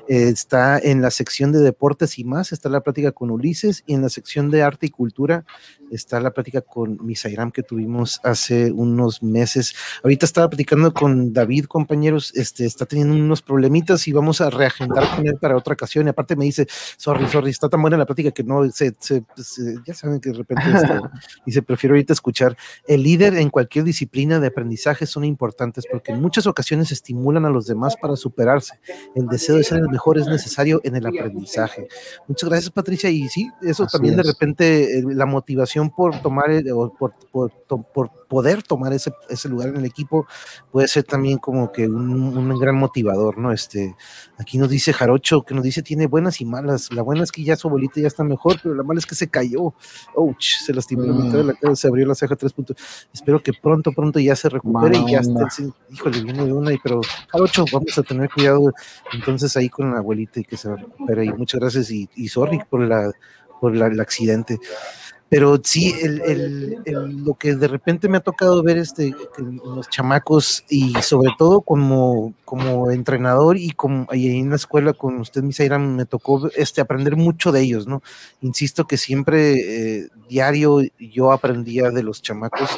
Está en la sección de deportes y más, está la plática con Ulises, y en la sección de arte y cultura está la plática con Misairam que tuvimos hace unos meses. Ahorita estaba platicando con David, compañeros, este, está teniendo unos problemitas y vamos a reagendar con él para otra ocasión. Y aparte me dice, sorry, sorry, está tan buena la plática que no, se, se- se- ya saben que de repente dice, prefiero ahorita escuchar. El líder en cualquier disciplina de aprendizaje son importantes porque en muchas ocasiones estimulan a los demás para superarse. El deseo de ser el mejor es necesario en el aprendizaje. Muchas gracias, Patricia. Y sí, eso Así también de es. repente, eh, la motivación por tomar, o por, por, to- por poder tomar ese, ese lugar en el equipo puede ser también como que un, un gran motivador, ¿no? Este, aquí nos dice Jarocho, que nos dice tiene buenas y malas. La buena es que ya su abuelita ya está mejor, pero la mala es que se cayó. Ouch, se lastimó la mitad de la cara, se abrió la ceja tres puntos. Espero que pronto, pronto ya se recupere y ya sí, híjole, viene de una, y pero Jarocho, vamos a tener cuidado entonces ahí con la abuelita y que se recupere. Y muchas gracias y, y sorry por la por la- el accidente. Pero sí, el, el- lo que de repente me ha tocado ver este, los chamacos y sobre todo como, como entrenador y, como, y en la escuela con usted, Misaira, me tocó este, aprender mucho de ellos, ¿no? Insisto que siempre eh, diario yo aprendía de los chamacos,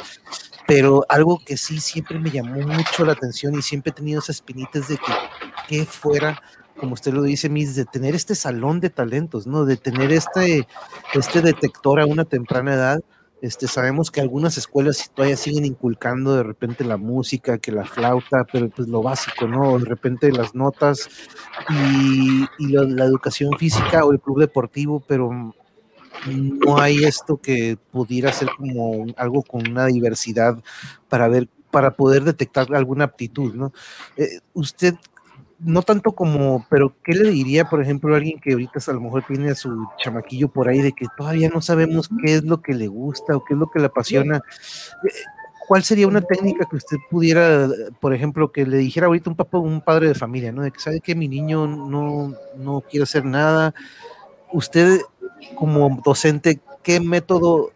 pero algo que sí siempre me llamó mucho la atención y siempre he tenido esas espinitas de que fuera, como usted lo dice, Miss, de tener este salón de talentos, ¿no? De tener este, este detector a una temprana edad. Este, sabemos que algunas escuelas todavía siguen inculcando de repente la música, que la flauta, pero pues lo básico, ¿no? De repente las notas y, y la, la educación física o el club deportivo, pero no hay esto que pudiera ser como algo con una diversidad para ver, para poder detectar alguna aptitud, ¿no? Eh, usted, no tanto como, pero ¿qué le diría, por ejemplo, a alguien que ahorita a lo mejor tiene a su chamaquillo por ahí de que todavía no sabemos qué es lo que le gusta o qué es lo que le apasiona? Eh, ¿Cuál sería una técnica que usted pudiera, por ejemplo, que le dijera ahorita un papá, un padre de familia, ¿no? De que sabe que mi niño no, no quiere hacer nada. Usted, como docente, ¿qué método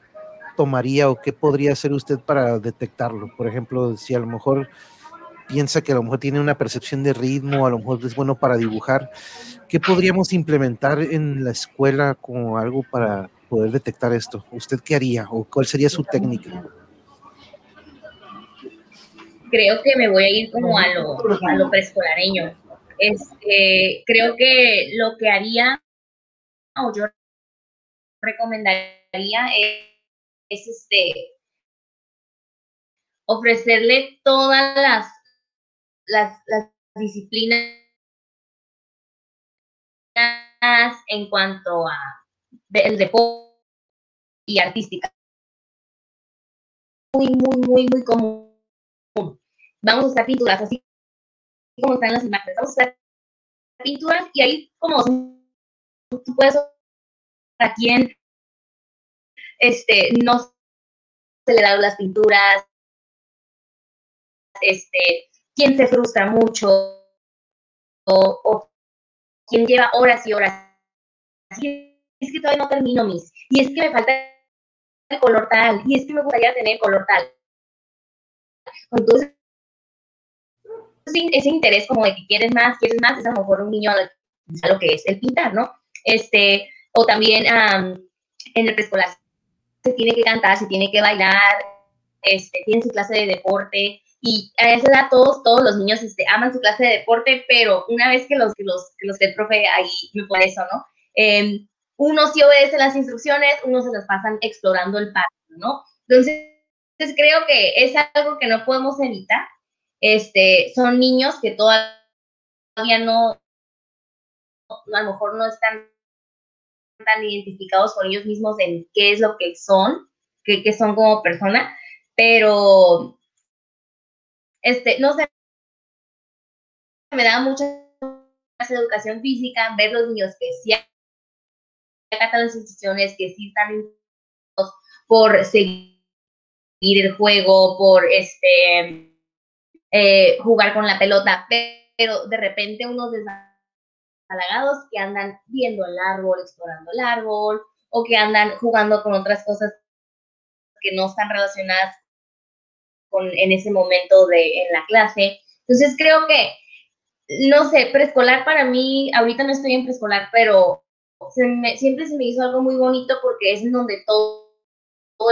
tomaría o qué podría hacer usted para detectarlo? Por ejemplo, si a lo mejor piensa que a lo mejor tiene una percepción de ritmo, a lo mejor es bueno para dibujar, ¿qué podríamos implementar en la escuela como algo para poder detectar esto? ¿Usted qué haría o cuál sería su técnica? creo que me voy a ir como a lo, a lo preescolareño. Este, creo que lo que haría o yo recomendaría es, es, este ofrecerle todas las, las, las disciplinas en cuanto a el deporte y artística. Muy, muy, muy, muy común. Vamos a usar pinturas así como están las imágenes. Vamos a usar pinturas y ahí como tú puedes a quién este, no se le dan las pinturas, este, quién se frustra mucho o, o quién lleva horas y horas. Es que todavía no termino mis. Y es que me falta el color tal. Y es que me gustaría tener color tal. Entonces, ese interés como de que quieres más, quieres más, es a lo mejor un niño a lo que es el pintar, ¿no? Este, o también en el preescolar se tiene que cantar, se tiene que bailar, este, tienen su clase de deporte, y a esa edad todos, todos los niños este, aman su clase de deporte, pero una vez que los que los, que los el profe ahí me pone eso, ¿no? Eh, uno sí obedece las instrucciones, unos se las pasan explorando el parque, ¿no? Entonces, creo que es algo que no podemos evitar. Este, son niños que todavía no, a lo mejor no están tan identificados con ellos mismos en qué es lo que son, qué, qué son como persona, pero este, no sé, me da mucha educación física, ver los niños que sí acatan las instituciones, que sí están por seguir el juego, por este eh, jugar con la pelota, pero de repente unos desalagados que andan viendo el árbol, explorando el árbol, o que andan jugando con otras cosas que no están relacionadas en ese momento de, en la clase. Entonces creo que, no sé, preescolar para mí, ahorita no estoy en preescolar, pero siempre se me hizo algo muy bonito porque es en donde todo,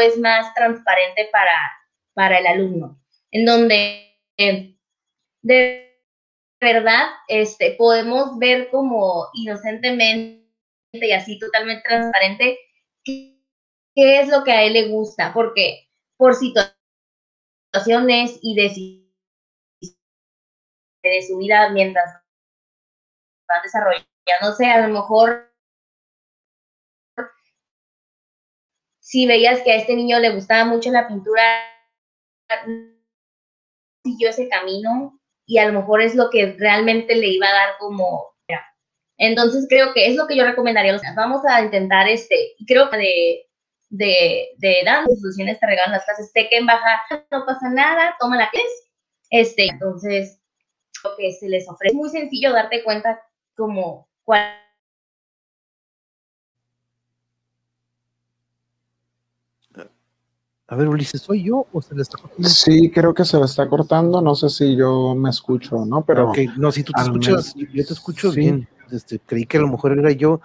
es más transparente para, para el alumno, en donde de verdad este, podemos ver como inocentemente y así totalmente transparente qué, es lo que a él le gusta, porque por situación y de, de su vida mientras van desarrollándose, a lo mejor si veías que a este niño le gustaba mucho la pintura, siguió ese camino y a lo mejor es lo que realmente le iba a dar como... Entonces creo que es lo que yo recomendaría. vamos a intentar este, creo que de de, de las instituciones te regalan las clases, sé que en baja no pasa nada, toma la clase. Este, entonces, lo que se les ofrece es muy sencillo darte cuenta como cuál A ver, Ulises, ¿soy yo o se le está cortando? Sí, creo que se le está cortando. No sé si yo me escucho, ¿no? Pero. no, si tú te escuchas, yo te escucho bien. Este, creí que a lo mejor era yo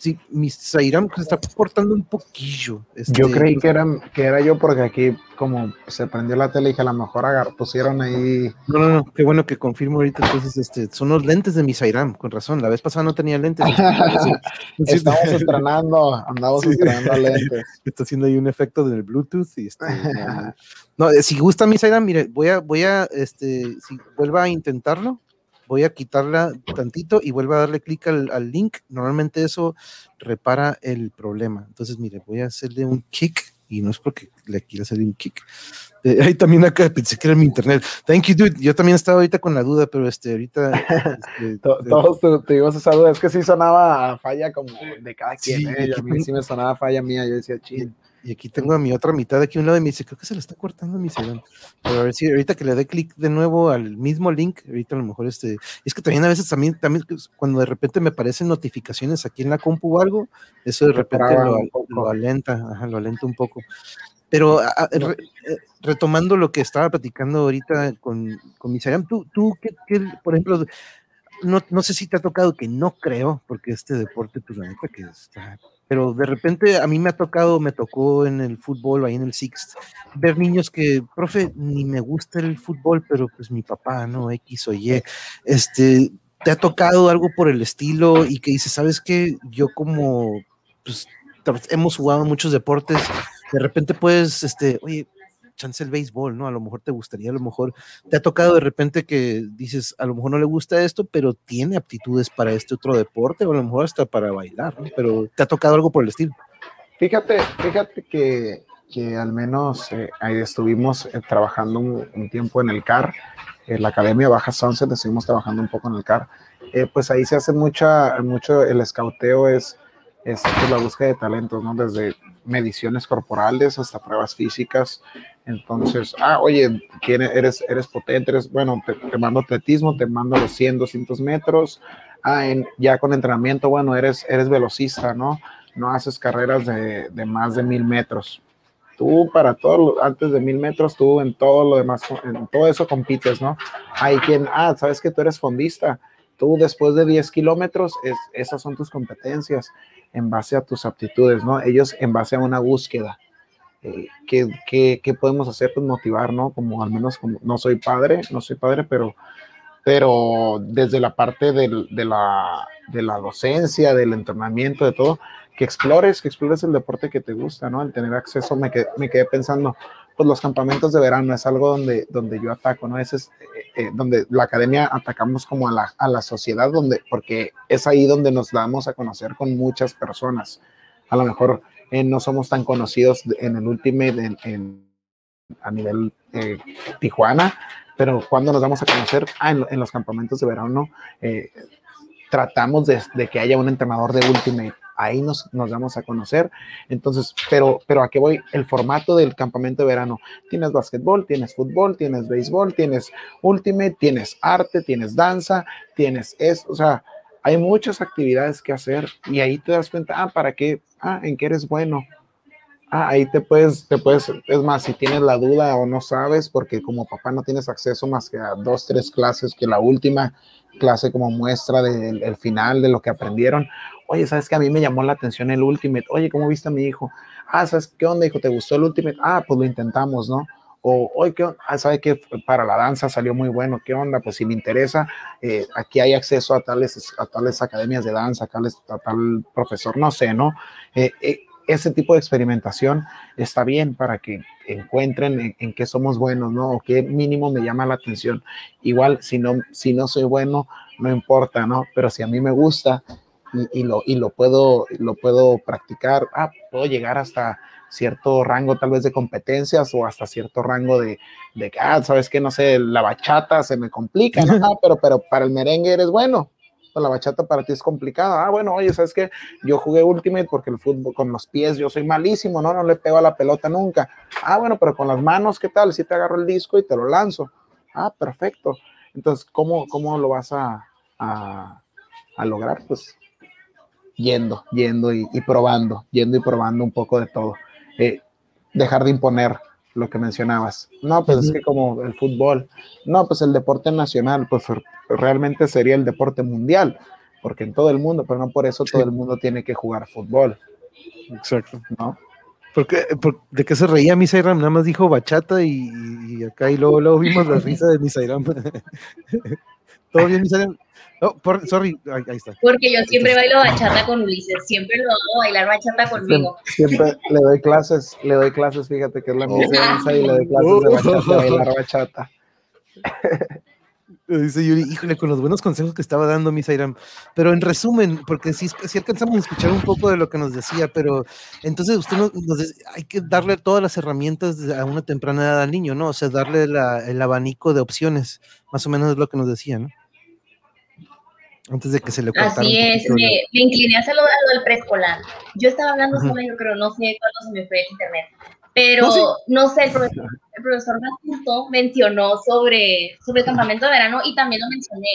sí, mi Zairam se está cortando un poquillo. Este, yo creí que era, que era yo porque aquí como se prendió la tele y que a lo mejor pusieron ahí... No, no, no, qué bueno que confirmo ahorita. Entonces, este, son los lentes de mi Zairam, con razón. La vez pasada no tenía lentes. Estamos estrenando, andamos estrenando lentes. Está haciendo ahí un efecto del Bluetooth y este, no, eh, si gusta mi Zairam, mire, voy a, voy a, este, si vuelva a intentarlo, voy a quitarla tantito y vuelvo a darle clic al, link. Normalmente eso repara el problema. Entonces, mire, voy a hacerle un kick y no es porque le quiera hacer un kick. Eh, ahí también acá pensé que era mi internet. Thank you, dude. Yo también estaba ahorita con la duda, pero este, ahorita. Este, todos tuvimos esa duda. Es que sí sonaba falla como de cada quien. ¿eh? a mí sí me sonaba falla mía. Yo decía, ching. Y aquí tengo a mi otra mitad aquí a un lado y me dice, creo que se le está cortando mi sedán. Pero a ver si ahorita que le dé clic de nuevo al mismo link, ahorita a lo mejor este, es que también a veces también, también cuando de repente me aparecen notificaciones aquí en la compu o algo, eso de repente lo, alenta, ajá, lo alenta un poco. Pero eh, retomando lo que estaba platicando ahorita con, con mi sedán, tú, tú ¿qué, por ejemplo, no, no sé si te ha tocado, que no creo, porque este deporte, pues la neta que está pero de repente a mí me ha tocado, me tocó en el fútbol, ahí en el Sixth, ver niños que, profe, ni me gusta el fútbol, pero pues mi papá, ¿no? X o Y, este, te ha tocado algo por el estilo y que dices, ¿sabes qué? Yo como, pues, hemos jugado muchos deportes, de repente puedes, este, oye, chance el béisbol, ¿no? A lo mejor te gustaría, a lo mejor te ha tocado de repente que dices, a lo mejor no le gusta esto, pero tiene aptitudes para este otro deporte, o a lo mejor hasta para bailar, ¿no? Pero te ha tocado algo por el estilo. Fíjate, fíjate que, que al menos eh, ahí estuvimos eh, trabajando un, tiempo en el CAR, en la Academia Baja Sunset, estuvimos trabajando un poco en el CAR. Eh, pues ahí se hace mucha, mucho, el escauteo es, es pues, la búsqueda de talentos, ¿no? Desde mediciones corporales hasta pruebas físicas. Entonces, ah, oye, ¿quién eres, eres potente, eres, bueno, te, mando atletismo, te mando los 100, 200 metros. Ah, en, ya con entrenamiento, bueno, eres, eres velocista, ¿no? No haces carreras de, de más de mil metros. Tú para todo, antes de mil metros, tú en todo lo demás, en todo eso compites, ¿no? Hay quien, ah, sabes que tú eres fondista. Tú después de 10 kilómetros, es, esas son tus competencias en base a tus aptitudes, ¿no? Ellos en base a una búsqueda. Eh, ¿qué, podemos hacer? Pues motivar, ¿no? Como al menos, como, no soy padre, no soy padre, pero, pero desde la parte del, de, la, de la docencia, del entrenamiento, de todo, que explores, que explores el deporte que te gusta, ¿no? El tener acceso, me quedé, me quedé pensando, pues los campamentos de verano es algo donde, donde yo ataco, ¿no? Ese es eh, eh, donde la academia atacamos como a la, a la, sociedad, donde, porque es ahí donde nos damos a conocer con muchas personas. A lo mejor eh, no somos tan conocidos en el último en, a nivel Tijuana, pero cuando nos damos a conocer ah, en, los campamentos de verano, tratamos de, de, que haya un entrenador de Ultimate ahí nos, nos damos a conocer. Entonces, pero, pero a qué voy, el formato del campamento de verano, tienes básquetbol, tienes fútbol, tienes béisbol, tienes ultimate, tienes arte, tienes danza, tienes eso, o sea, hay muchas actividades que hacer y ahí te das cuenta, ah, ¿para qué? Ah, ¿en qué eres bueno? Ah, ahí te puedes, te puedes, es más, si tienes la duda o no sabes, porque como papá no tienes acceso más que a dos, tres clases, que la última clase como muestra del final de lo que aprendieron, Oye, ¿sabes que A mí me llamó la atención el Ultimate. Oye, ¿cómo viste a mi hijo? Ah, ¿sabes qué onda, hijo? ¿Te gustó el Ultimate? Ah, pues lo intentamos, ¿no? O, oye, ¿qué onda? Ah, ¿sabe que para la danza salió muy bueno? ¿Qué onda? Pues si le interesa, eh, aquí hay acceso a tales, a tales academias de danza, a, tales, a tal profesor, no sé, ¿no? Eh, eh, ese tipo de experimentación está bien para que encuentren en, qué somos buenos, ¿no? O qué mínimo me llama la atención. Igual, si no, si no soy bueno, no importa, ¿no? Pero si a mí me gusta, y, lo, y lo, puedo, lo puedo practicar, ah, puedo llegar hasta cierto rango tal vez de competencias o hasta cierto rango de, de ah, sabes que no sé, la bachata se me complica, ¿no? Ah, pero, pero para el merengue eres bueno, la bachata para ti es complicada. Ah, bueno, oye, ¿sabes qué? Yo jugué Ultimate porque el fútbol con los pies yo soy malísimo, ¿no? No le pego a la pelota nunca. Ah, bueno, pero con las manos, ¿qué tal? Si te agarro el disco y te lo lanzo. Ah, perfecto. Entonces, ¿cómo, cómo lo vas a, a, a lograr? Pues yendo, yendo y, probando, yendo y probando un poco de todo. Eh, dejar de imponer lo que mencionabas. No, pues es que como el fútbol, no, pues el deporte nacional, pues realmente sería el deporte mundial, porque en todo el mundo, pero no por eso todo el mundo tiene que jugar fútbol. Exacto. ¿No? Porque, ¿De qué se reía Misairam? Nada más dijo bachata y, acá y luego, luego vimos la risa de Misairam. ¿Todo bien, Misairam? Oh, sorry, ahí, está. Porque yo siempre bailo bachata con Ulises, siempre lo hago bailar bachata conmigo. Siempre, le doy clases, le doy clases, fíjate que es la misma danza y le doy clases de bachata, bailar bachata. Dice Yuri, híjole, con los buenos consejos que estaba dando Misairam. Pero en resumen, porque sí, sí, alcanzamos a escuchar un poco de lo que nos decía, pero entonces usted nos, hay que darle todas las herramientas a una temprana edad al niño, ¿no? O sea, darle el abanico de opciones, más o menos es lo que nos decía, ¿no? Antes de que se le Así es, me, me, incliné a lo, del preescolar. Yo estaba hablando solo, yo creo, no sé cuándo se me fue el internet, pero no, sé, el profesor, el profesor mencionó sobre, sobre el campamento de verano y también lo mencioné,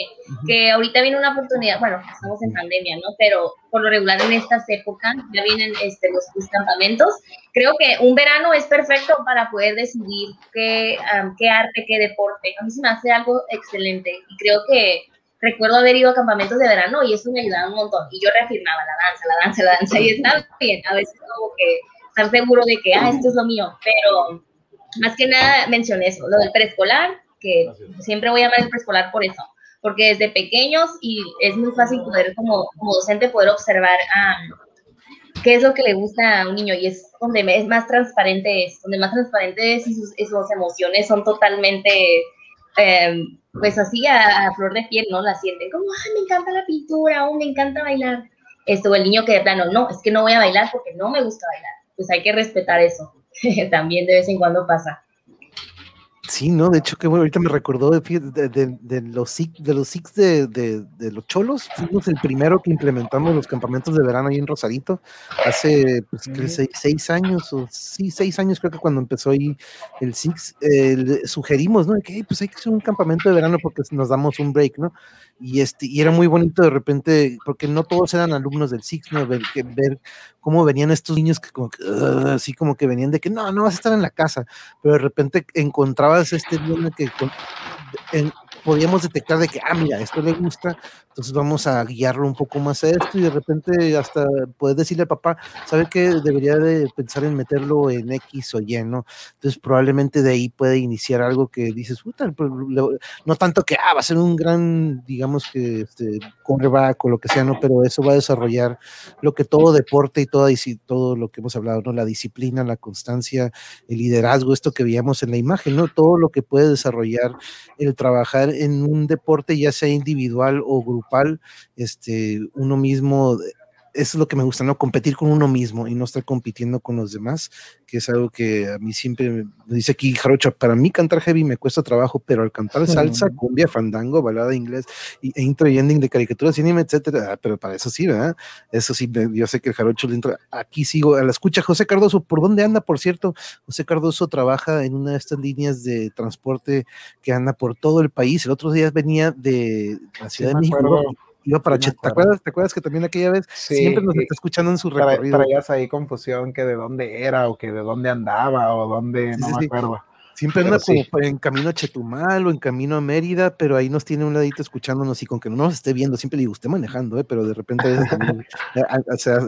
que ahorita viene una oportunidad, bueno, estamos en pandemia, ¿no? Pero por lo regular en estas épocas ya vienen este, los, campamentos. Creo que un verano es perfecto para poder decidir qué, qué arte, qué deporte. A mí se me hace algo excelente y creo que recuerdo haber ido a campamentos de verano y eso me ayudaba un montón. Y yo reafirmaba la danza, la danza, la danza, y está bien. A veces como que estar seguro de que, ah, esto es lo mío. Pero más que nada mencioné eso, lo del preescolar, que siempre voy a llamar el preescolar por eso. Porque desde pequeños y es muy fácil poder, como, como docente, poder observar qué es lo que le gusta a un niño y es donde es más transparente es, donde más transparente es y sus, emociones son totalmente, em, pues así a, flor de piel, ¿no? La sienten como, ay, me encanta la pintura o me encanta bailar. Esto, el niño que de plano, no, es que no voy a bailar porque no me gusta bailar. Pues hay que respetar eso. También de vez en cuando pasa. Sí, no, de hecho que bueno, ahorita me recordó de, de, de, los six, de los de, de, los cholos, fuimos el primero que implementamos los campamentos de verano ahí en Rosarito, hace pues, seis, años, o sí, seis años creo que cuando empezó ahí el six, sugerimos, ¿no? Que pues hay que hacer un campamento de verano porque nos damos un break, ¿no? y este y era muy bonito de repente porque no todos eran alumnos del Six ¿no? ver, ver cómo venían estos niños que como que, así como que venían de que no no vas a estar en la casa pero de repente encontrabas este niño que en, podíamos detectar de que, ah, mira, esto le gusta, entonces vamos a guiarlo un poco más a esto y de repente hasta puedes decirle a papá, ¿sabe que debería de pensar en meterlo en X o Y, ¿no? Entonces probablemente de ahí puede iniciar algo que dices, puta, no tanto que, ah, va a ser un gran, digamos que, este, correback o lo que sea, ¿no? Pero eso va a desarrollar lo que todo deporte y toda, todo lo que hemos hablado, ¿no? La disciplina, la constancia, el liderazgo, esto que veíamos en la imagen, ¿no? Todo lo que puede desarrollar el trabajar en un deporte, ya sea individual o grupal, este, uno mismo eso es lo que me gusta, ¿no? Competir con uno mismo y no estar compitiendo con los demás, que es algo que a mí siempre me dice aquí Jarocha, para mí cantar heavy me cuesta trabajo, pero al cantar salsa, cumbia, fandango, balada inglés e intro y ending de caricaturas, cine, etcétera, ah, pero para eso sí, ¿verdad? Eso sí, yo sé que el Jarocho le entra, aquí sigo a la escucha. José Cardoso, ¿por dónde anda, por cierto? José Cardoso trabaja en una de estas líneas de transporte que anda por todo el país. El otro día venía de la Ciudad de México iba para ¿Te acuerdas? ¿Te acuerdas que también aquella vez siempre nos está escuchando en su recorrido? Traías ahí confusión que de dónde era o que de dónde andaba o dónde, no me acuerdo. Siempre anda como en camino a Chetumal o en camino a Mérida, pero ahí nos tiene un ladito escuchándonos y con que no nos esté viendo, siempre digo, usted manejando, ¿eh? pero de repente eh,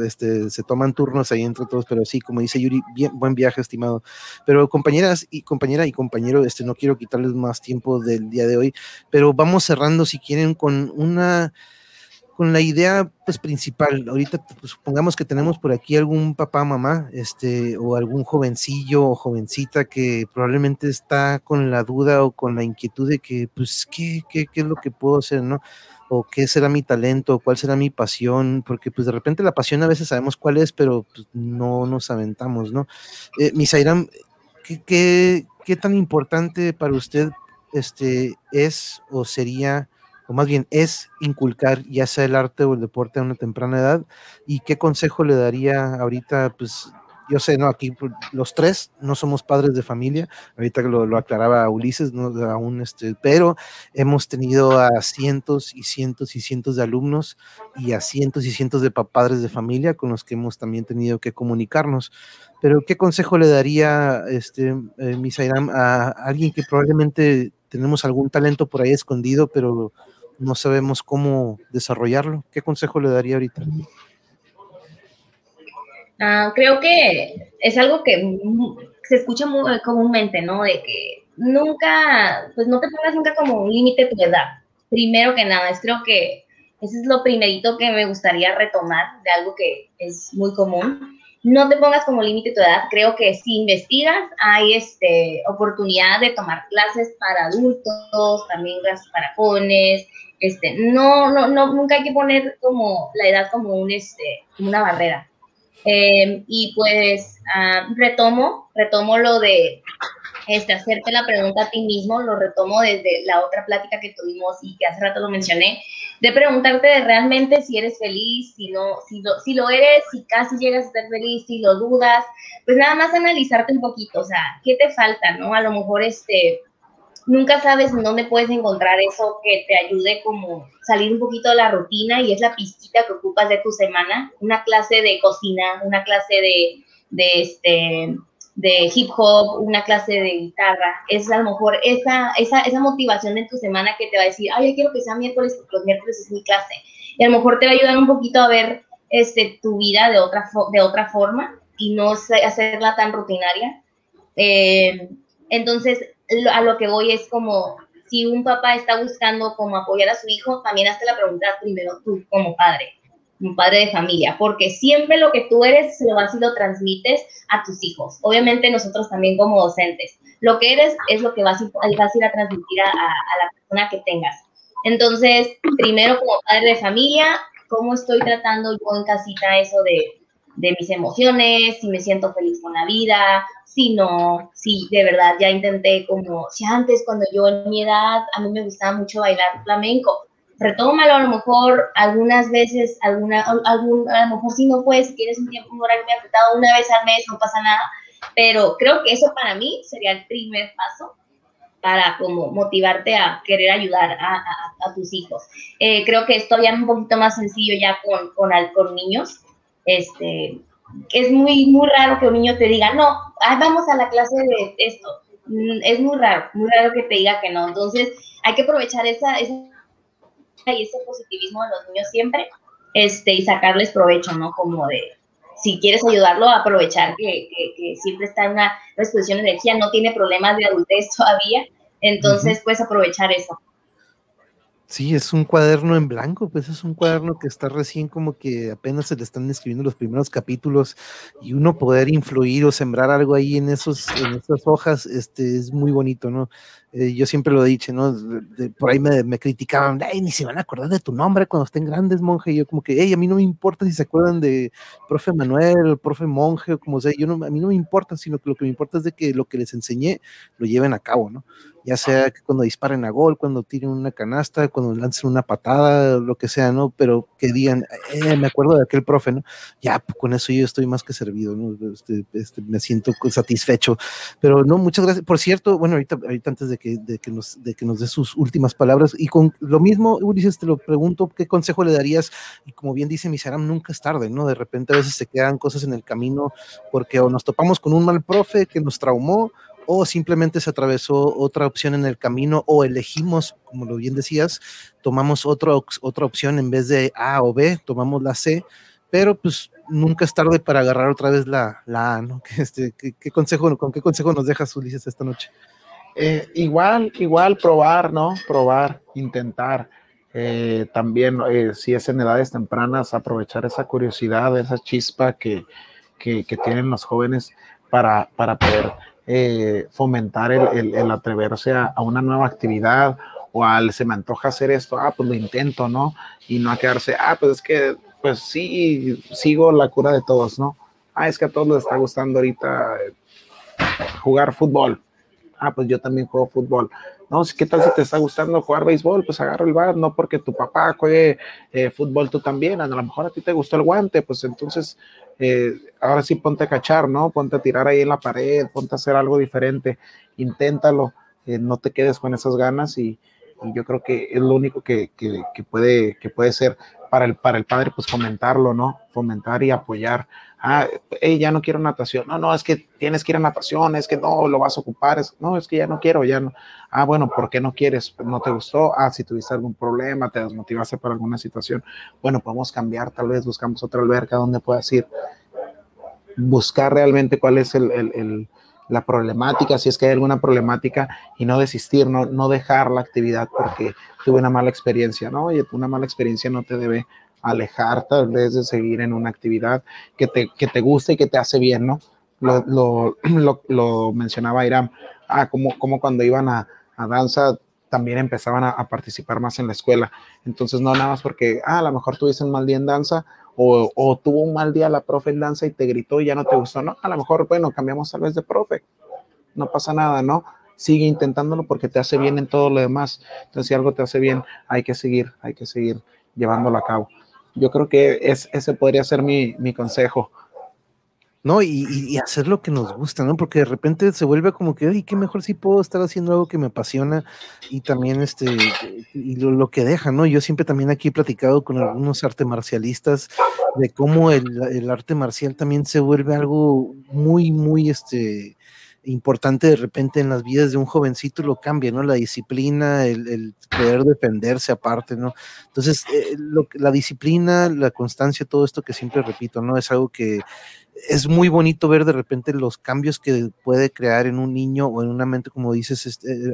este, se toman turnos ahí entre todos, pero sí, como dice Yuri, bien, buen viaje, estimado. Pero compañeras y compañera y compañero, este, no quiero quitarles más tiempo del día de hoy, pero vamos cerrando si quieren con una con la idea pues principal. Ahorita pues, supongamos que tenemos por aquí algún papá, mamá, este, o algún jovencillo o jovencita que probablemente está con la duda o con la inquietud de que, pues, ¿qué, qué, qué es lo que puedo hacer, no? O qué será mi talento, cuál será mi pasión, porque pues de repente la pasión a veces sabemos cuál es, pero pues, no nos aventamos, ¿no? Eh, Misairam, ¿qué, qué, qué tan importante para usted este, es o sería o más bien es inculcar ya sea el arte o el deporte a una temprana edad? ¿Y qué consejo le daría ahorita? Pues yo sé, no, aquí pues, los tres no somos padres de familia, ahorita lo, lo aclaraba Ulises, no aún este, pero hemos tenido a cientos y cientos y cientos de alumnos y a cientos y cientos de padres de familia con los que hemos también tenido que comunicarnos. Pero ¿qué consejo le daría este eh, Misairam a alguien que probablemente tenemos algún talento por ahí escondido, pero no sabemos cómo desarrollarlo. ¿Qué consejo le daría ahorita? Ah, creo que es algo que se escucha muy comúnmente, ¿no? De que nunca, pues no te pongas nunca como un límite tu edad. Primero que nada, es creo que eso es lo primerito que me gustaría retomar de algo que es muy común no te pongas como límite tu edad. Creo que si investigas, hay este, oportunidad de tomar clases para adultos, también clases para jóvenes, este, no, no, no, nunca hay que poner como la edad como un, este, una barrera. Em, y pues ah, retomo, retomo lo de este, hacerte la pregunta a ti mismo, lo retomo desde la otra plática que tuvimos y que hace rato lo mencioné, de preguntarte de realmente si eres feliz, si no, si lo, si lo eres, si casi llegas a ser feliz, si lo dudas, pues nada más analizarte un poquito, o sea, ¿qué te falta, no? A lo mejor este, nunca sabes en dónde puedes encontrar eso que te ayude como salir un poquito de la rutina y es la pistita que ocupas de tu semana, una clase de cocina, una clase de, de este de hip hop, una clase de guitarra, es a lo mejor esa, esa, esa motivación en tu semana que te va a decir, ay, yo quiero que sea miércoles porque los miércoles es mi clase. Y a lo mejor te va a ayudar un poquito a ver este, tu vida de otra, de otra forma y no hacerla tan rutinaria. Eh, entonces, a lo que voy es como, si un papá está buscando como apoyar a su hijo, también hazte la pregunta primero tú como padre. un padre de familia, porque siempre lo que tú eres se lo vas y lo transmites a tus hijos. Obviamente nosotros también como docentes. Lo que eres es lo que vas, a ir a transmitir a, la persona que tengas. Entonces, primero como padre de familia, ¿cómo estoy tratando yo en casita eso de, de mis emociones? Si me siento feliz con la vida, si no, si de verdad ya intenté como, si antes cuando yo en mi edad, a mí me gustaba mucho bailar flamenco, retómalo a lo mejor algunas veces, alguna, algún, a lo mejor si no puedes, si tienes un tiempo, un horario muy apretado, una vez al mes, no pasa nada, pero creo que eso para mí sería el primer paso para como motivarte a querer ayudar a, a, tus hijos. Eh, creo que es un poquito más sencillo ya con, con, con niños. Este, es muy, muy raro que un niño te diga, no, vamos a la clase de esto. Mm, es muy raro, muy raro que te diga que no. Entonces, hay que aprovechar esa, esa y ese positivismo de los niños siempre este, y sacarles provecho, ¿no? Como de, si quieres ayudarlo, aprovechar que, que, siempre está en una exposición de energía, no tiene problemas de adultez todavía, entonces puedes aprovechar eso. Sí, es un cuaderno en blanco, pues es un cuaderno que está recién como que apenas se le están escribiendo los primeros capítulos y uno poder influir o sembrar algo ahí en esos en esas hojas, este es muy bonito, ¿no? Eh, yo siempre lo he dicho, ¿no? por ahí me, me criticaban, Ay, ni se van a acordar de tu nombre cuando estén grandes, monje. Y yo como que, hey, a mí no me importa si se acuerdan de profe Manuel, profe monje o como sea, yo no, a mí no me importa, sino que lo que me importa es de que lo que les enseñé lo lleven a cabo, ¿no? ya sea que cuando disparen a gol, cuando tiren una canasta, cuando lancen una patada, lo que sea, ¿no? Pero que digan, eh, me acuerdo de aquel profe, ¿no? Ya, pues, con eso yo estoy más que servido, ¿no? Este, este, me siento satisfecho. Pero no, muchas gracias. Por cierto, bueno, ahorita, ahorita antes de que, nos, de que nos dé sus últimas palabras, y con lo mismo, Ulises, te lo pregunto, ¿qué consejo le darías? Y como bien dice Misaram, nunca es tarde, ¿no? De repente a veces se quedan cosas en el camino porque o nos topamos con un mal profe que nos traumó, o simplemente se atravesó otra opción en el camino o elegimos, como lo bien decías, tomamos otra, otra opción en vez de A o B, tomamos la C, pero pues nunca es tarde para agarrar otra vez la, la A, ¿no? Este, ¿qué, consejo, ¿Con qué consejo nos dejas, Ulises, esta noche? Eh, igual, igual probar, ¿no? Probar, intentar. Eh, también, eh, si es en edades tempranas, aprovechar esa curiosidad, esa chispa que, que, tienen los jóvenes para, para poder eh, fomentar el, el, atreverse a, una nueva actividad o al se me antoja hacer esto, ah, pues lo intento, ¿no? Y no a quedarse, ah, pues es que, pues sí, sigo la cura de todos, ¿no? Ah, es que a todos les está gustando ahorita jugar fútbol. Ah, pues yo también juego fútbol. No, ¿qué tal si te está gustando jugar béisbol? Pues agarra el bat, no porque tu papá juegue eh, fútbol, tú también. A lo mejor a ti te gustó el guante, pues entonces eh, ahora sí ponte a cachar, ¿no? Ponte a tirar ahí en la pared, ponte a hacer algo diferente, inténtalo, eh, no te quedes con esas ganas y, yo creo que es lo único que, puede, que puede ser para el, para el padre, pues fomentarlo, ¿no? Fomentar y apoyar. Ah, ya no quiero natación. No, no, es que tienes que ir a natación, es que no, lo vas a ocupar. Es, no, es que ya no quiero, ya no. Ah, bueno, ¿por qué no quieres? ¿No te gustó? Ah, si tuviste algún problema, te desmotivaste por alguna situación. Bueno, podemos cambiar, tal vez buscamos otra alberca donde puedas ir. Buscar realmente cuál es el, la problemática, si es que hay alguna problemática, y no desistir, no, no dejar la actividad porque tuve una mala experiencia, ¿no? Y una mala experiencia no te debe alejar tal vez de seguir en una actividad que te, que te gusta y que te hace bien, ¿no? Lo, lo, lo, mencionaba Iram, ah, como, como cuando iban a, a danza también empezaban a, participar más en la escuela. Entonces, no nada más porque, ah, a lo mejor tuviste un mal día en danza o, o, tuvo un mal día la profe en danza y te gritó y ya no te gustó, no, a lo mejor, bueno, cambiamos tal vez de profe, no pasa nada, ¿no? Sigue intentándolo porque te hace bien en todo lo demás. Entonces, si algo te hace bien, hay que seguir, hay que seguir llevándolo a cabo. Yo creo que es, ese podría ser mi, mi consejo ¿no? Y, hacer lo que nos gusta, ¿no? Porque de repente se vuelve como que, ay, qué mejor si puedo estar haciendo algo que me apasiona y también este, y lo, que deja, ¿no? Yo siempre también aquí he platicado con algunos arte marcialistas de cómo el, el arte marcial también se vuelve algo muy, muy, este, importante de repente en las vidas de un jovencito lo cambia, ¿no? La disciplina, el, poder defenderse aparte, ¿no? Entonces, eh, la disciplina, la constancia, todo esto que siempre repito, ¿no? Es algo que es muy bonito ver de repente los cambios que puede crear en un niño o en una mente, como dices, este,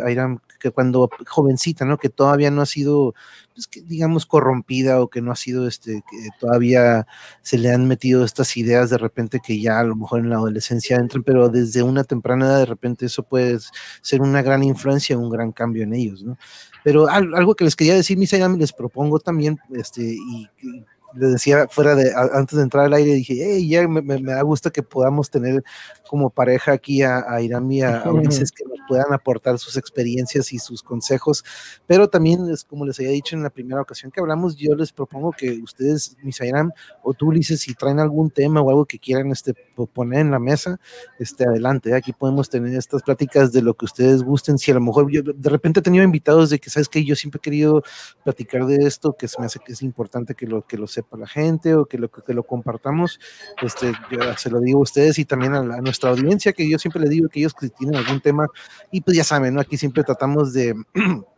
que cuando jovencita, ¿no? Que todavía no ha sido, pues, digamos, corrompida o que no ha sido, este, que todavía se le han metido estas ideas de repente que ya a lo mejor en la adolescencia entran, pero desde una temprana edad de repente eso puede ser una gran influencia, un gran cambio en ellos, ¿no? Pero algo que les quería decir, mis les propongo también, este, y, y le decía fuera de, antes de entrar al aire, dije, hey, ya me, me, da gusto que podamos tener como pareja aquí a, a Irán y a, Ulises que nos puedan aportar sus experiencias y sus consejos, pero también, es como les había dicho en la primera ocasión que hablamos, yo les propongo que ustedes, Irán o tú, Ulises, si traen algún tema o algo que quieran este, poner en la mesa, este, adelante, aquí podemos tener estas pláticas de lo que ustedes gusten, si a lo mejor yo de repente he tenido invitados de que, ¿sabes que Yo siempre he querido platicar de esto, que se me hace que es importante que lo, que lo sepa la gente o que lo, que lo compartamos, este, se lo digo a ustedes y también a, a nuestra audiencia, que yo siempre le digo que ellos que tienen algún tema, y pues ya saben, ¿no? Aquí siempre tratamos de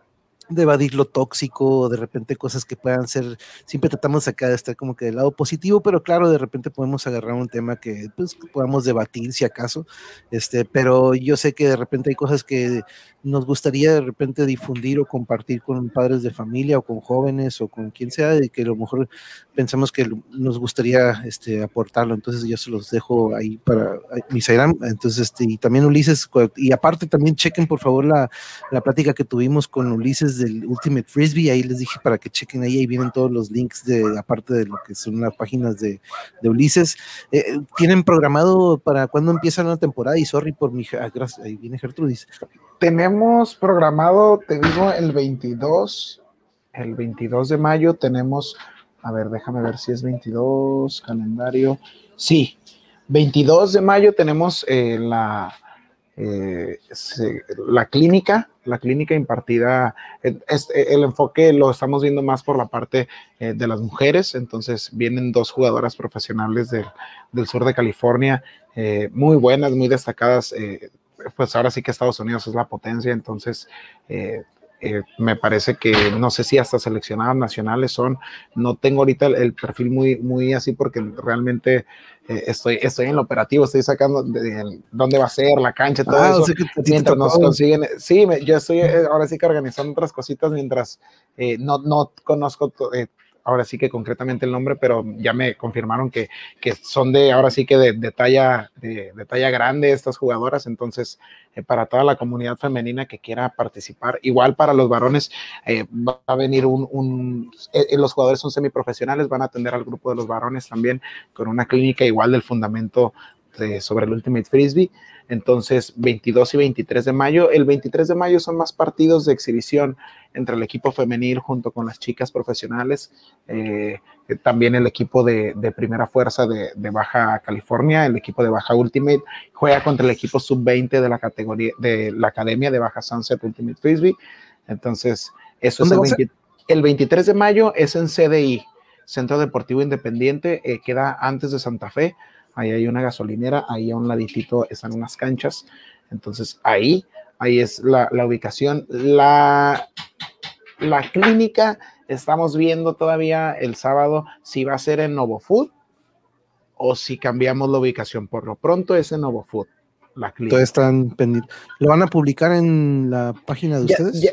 de evadir lo tóxico, de repente cosas que puedan ser, siempre tratamos acá de estar como que del lado positivo, pero claro, de repente podemos agarrar un tema que pues podamos debatir si acaso, este, pero yo sé que de repente hay cosas que nos gustaría de repente difundir o compartir con padres de familia o con jóvenes o con quien sea, y que a lo mejor pensamos que nos gustaría este, aportarlo, entonces yo se los dejo ahí para Instagram, entonces este, y también Ulises, y aparte también chequen por favor la, la plática que tuvimos con Ulises del Ultimate Frisbee, ahí les dije para que chequen ahí, ahí vienen todos los links de, aparte de lo que son las páginas de, de Ulises. Eh, ¿Tienen programado para cuándo empieza la temporada? Y sorry por mi, ah, gracias, ahí viene Gertrudis. Tenemos programado, te digo, el 22, el 22 de mayo tenemos, a ver, déjame ver si es 22, calendario, sí, 22 de mayo tenemos eh, la eh, la clínica, la clínica impartida, el, el, enfoque lo estamos viendo más por la parte de las mujeres, entonces vienen dos jugadoras profesionales del, del sur de California, muy buenas, muy destacadas, pues ahora sí que Estados Unidos es la potencia, entonces eh, eh, me parece que no sé si hasta seleccionadas nacionales son, no tengo ahorita el, el perfil muy, muy así porque realmente eh, estoy, estoy en el operativo, estoy sacando de, de, dónde va a ser la cancha, todo ah, eso, o sea mientras nos consiguen, sí, me, yo estoy eh, ahora sí que organizando otras cositas mientras eh, no, no conozco ahora sí que concretamente el nombre, pero ya me confirmaron que, que son de, ahora sí que de, talla, de, talla grande estas jugadoras, entonces eh, para toda la comunidad femenina que quiera participar, igual para los varones eh, va a venir un, un eh, los jugadores son semiprofesionales, van a atender al grupo de los varones también con una clínica igual del fundamento sobre el Ultimate Frisbee. Entonces, 22 y 23 de mayo. El 23 de mayo son más partidos de exhibición entre el equipo femenil junto con las chicas profesionales. Eh, también el equipo de, de primera fuerza de, de, Baja California, el equipo de Baja Ultimate, juega contra el equipo sub-20 de la categoría de la Academia de Baja Sunset Ultimate Frisbee. Entonces, eso es el, 20, el 23 de mayo, es en CDI, Centro Deportivo Independiente, eh, queda antes de Santa Fe ahí hay una gasolinera, ahí a un laditito están unas canchas, entonces ahí, ahí es la, la ubicación. La, la clínica, estamos viendo todavía el sábado si va a ser en Novo Food o si cambiamos la ubicación. Por lo pronto es en Novo Food, la clínica. Todos están pendientes. ¿Lo van a publicar en la página de ya, ustedes? Ya,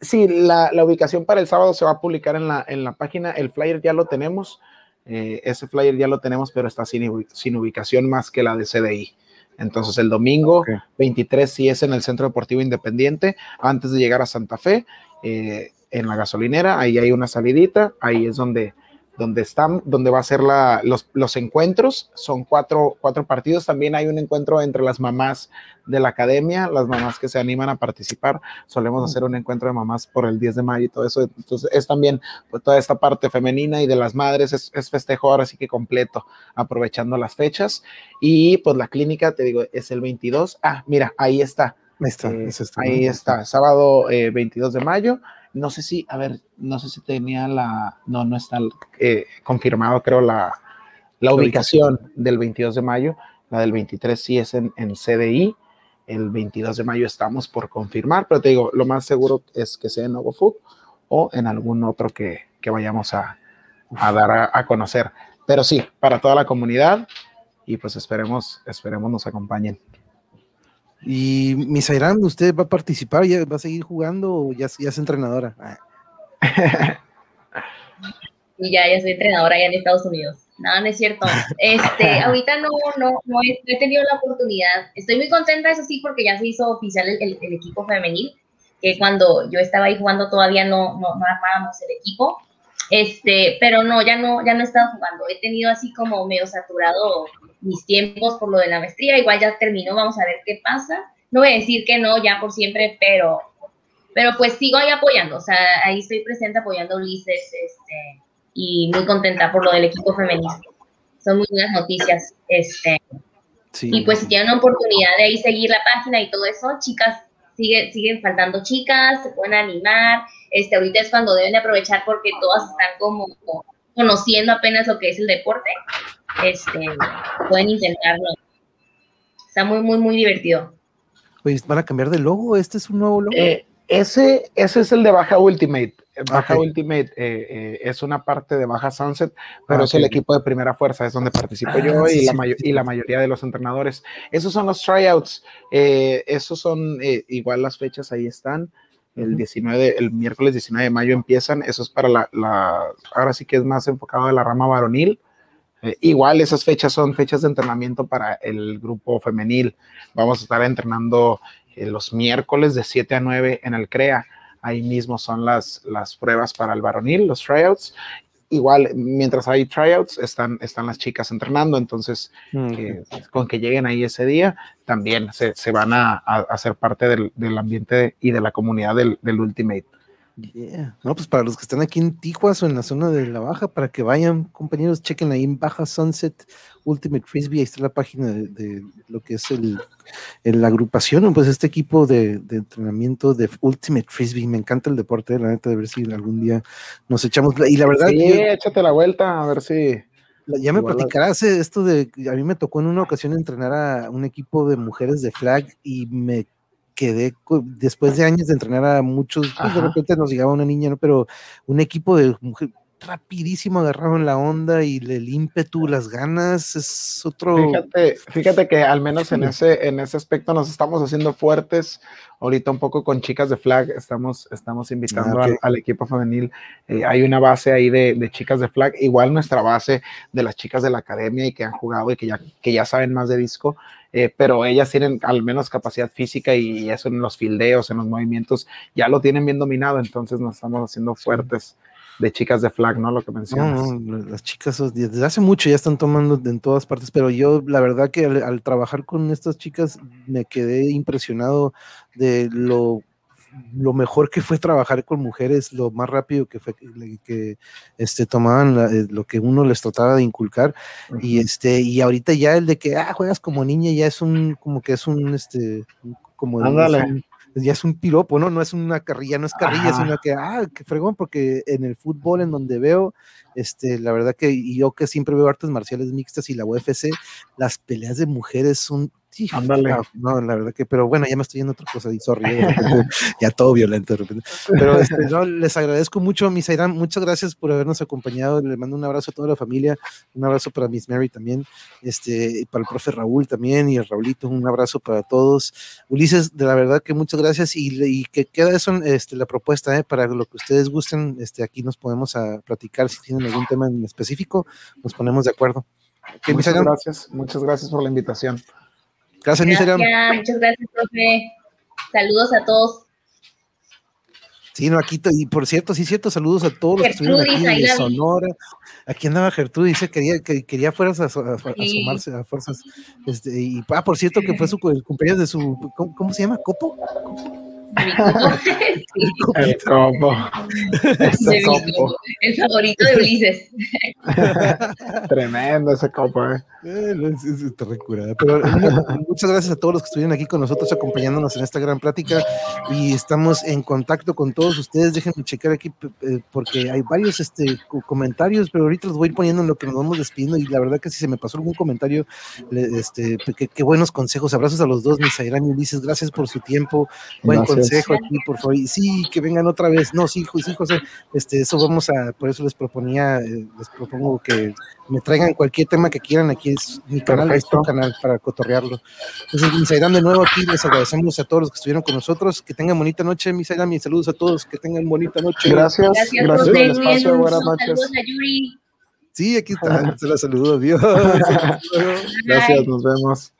sí, la, la, ubicación para el sábado se va a publicar en la, en la página. El flyer ya lo tenemos. Eh, ese flyer ya lo tenemos, pero está sin, sin, ubicación más que la de CDI. Entonces el domingo okay. 23 sí es en el Centro Deportivo Independiente, antes de llegar a Santa Fe, eh, en la gasolinera, ahí hay una salidita, ahí es donde donde están, donde va a ser la, los, los, encuentros. Son cuatro, cuatro partidos. También hay un encuentro entre las mamás de la academia, las mamás que se animan a participar. Solemos hacer un encuentro de mamás por el 10 de mayo y todo eso. Entonces es también pues, toda esta parte femenina y de las madres. Es, es, festejo ahora sí que completo, aprovechando las fechas. Y pues la clínica, te digo, es el 22. Ah, mira, ahí está. Ahí está, eh, está, ahí está, sábado eh, 22 de mayo no sé si, a ver, no sé si tenía la, no, no está eh, confirmado, creo, la, la ubicación del 22 de mayo, la del 23 sí es en, en, CDI, el 22 de mayo estamos por confirmar, pero te digo, lo más seguro es que sea en Novo Food o en algún otro que, que vayamos a, a dar a, a, conocer. Pero sí, para toda la comunidad, y pues esperemos, esperemos nos acompañen. Y Misairan, ¿usted va a participar? ¿Ya va a seguir jugando o ya, ya es entrenadora? y ya, ya soy entrenadora allá en Estados Unidos. No, no es cierto. Este, ahorita no, no, no he, tenido la oportunidad. Estoy muy contenta, eso sí, porque ya se hizo oficial el, el, equipo femenil, que cuando yo estaba ahí jugando todavía no, no, no, armábamos el equipo. Este, pero no, ya no, ya no he estado jugando. He tenido así como medio saturado mis tiempos por lo de la maestría. Igual ya terminó, vamos a ver qué pasa. No voy a decir que no, ya por siempre, pero, pero pues sigo ahí apoyando. O sea, ahí estoy presente apoyando a Ulises, este, y muy contenta por lo del equipo femenino. Son muy buenas noticias. Este, Y pues si tienen una oportunidad de ahí seguir la página y todo eso, chicas, sigue, siguen faltando chicas, se pueden animar. Este, ahorita es cuando deben aprovechar porque todas están como conociendo apenas lo que es el deporte. Este, pueden intentarlo. Está muy, muy, muy divertido. Pues van a cambiar de logo, este es un nuevo logo. Eh, ese, ese es el de Baja Ultimate. Baja Ultimate eh, eh, es una parte de Baja Sunset, pero es el equipo de primera fuerza, es donde participo ah, yo y, la y, la mayoría de los entrenadores. Esos son los tryouts, eh, esos son igual las fechas ahí están. El 19, el miércoles 19 de mayo empiezan, eso es para la, la ahora sí que es más enfocado a la rama varonil. igual esas fechas son fechas de entrenamiento para el grupo femenil. Vamos a estar entrenando los miércoles de 7 a 9 en el CREA ahí mismo son las, las pruebas para el varonil, los tryouts. Igual, mientras hay tryouts, están, están las chicas entrenando, entonces mm, con que lleguen ahí ese día, también se, se van a, a, hacer parte del, del, ambiente y de la comunidad del, del Ultimate. Yeah. No, pues para los que están aquí en Tijuas o en la zona de la Baja, para que vayan, compañeros, chequen ahí en Baja Sunset Ultimate Frisbee, ahí está la página de, lo que es el, la agrupación, pues este equipo de, entrenamiento de Ultimate Frisbee, me encanta el deporte, la neta, de ver si algún día nos echamos, y la verdad... Sí, échate la vuelta, a ver si... Ya me platicarás eh, esto de, a mí me tocó en una ocasión entrenar a un equipo de mujeres de flag y me quedé después de años de entrenar a muchos, pues de repente nos llegaba una niña, ¿no? Pero un equipo de mujeres rapidísimo agarraron la onda y el ímpetu, las ganas, es otro. Fíjate, fíjate que al menos en ese, en ese aspecto nos estamos haciendo fuertes. Ahorita un poco con chicas de flag, estamos, estamos invitando ah, al, equipo femenil. Eh, hay una base ahí de, de, chicas de flag, igual nuestra base de las chicas de la academia y que han jugado y que ya, que ya saben más de disco. Eh, pero ellas tienen al menos capacidad física y eso en los fildeos, en los movimientos, ya lo tienen bien dominado, entonces nos estamos haciendo fuertes de chicas de flag, ¿no? Lo que mencionas. las chicas desde hace mucho ya están tomando en todas partes, pero yo la verdad que al, trabajar con estas chicas me quedé impresionado de lo lo mejor que fue trabajar con mujeres, lo más rápido que fue que, este, tomaban eh, lo que uno les trataba de inculcar. Y este y ahorita ya el de que ah, juegas como niña ya es un como que es un este como ya es un piropo, ¿no? No es una carrilla, no es carrilla, sino que, ah, qué fregón, porque en el fútbol en donde veo, este, la verdad que yo que siempre veo artes marciales mixtas y la UFC, las peleas de mujeres son no, la verdad que, pero bueno, ya me estoy yendo otra cosa y sorry, ya todo violento de repente. Pero este, les agradezco mucho, Miss Airam, muchas gracias por habernos acompañado. Le mando un abrazo a toda la familia, un abrazo para Miss Mary también, este, para el profe Raúl también y el Raulito, un abrazo para todos. Ulises, de la verdad que muchas gracias y, y que queda eso, este, la propuesta, ¿eh? para lo que ustedes gusten, este, aquí nos podemos a platicar si tienen algún tema en específico, nos ponemos de acuerdo. muchas gracias, muchas gracias por la invitación. Gracias, Muchas gracias, profe. Saludos a todos. Sí, no, aquí, y por cierto, sí, cierto, saludos a todos los que estuvieron aquí de Sonora. Aquí andaba Gertrudis, dice que quería, que quería fuerzas a, asomarse a fuerzas. Este, y, ah, por cierto, que fue su, el cumpleaños de su, ¿cómo, se llama? ¿Copo? el copo. Ese copo. El favorito de Ulises. Tremendo ese copo, eh. eh Pero muchas gracias a todos los que estuvieron aquí con nosotros acompañándonos en esta gran plática y estamos en contacto con todos ustedes. Déjenme checar aquí eh, porque hay varios este, comentarios, pero ahorita los voy a ir poniendo en lo que nos vamos despidiendo y la verdad que si se me pasó algún comentario, este, qué buenos consejos. Abrazos a los dos, Misairán y Ulises. Gracias por su tiempo. Buen consejo consejo aquí, por favor. Sí, que vengan otra vez. No, sí, sí, José, este, eso vamos a, por eso les proponía, eh, les propongo que me traigan cualquier tema que quieran. Aquí es mi canal, es tu canal para cotorrearlo. Entonces, Misairam, de nuevo aquí les agradecemos a todos los que estuvieron con nosotros. Que tengan bonita noche, Misairam, y saludos a todos. Que tengan bonita noche. Gracias, gracias, gracias por el espacio. Buenas noches. Saludos a Yuri. Sí, aquí está. Se la saludo. Adiós. gracias, nos vemos.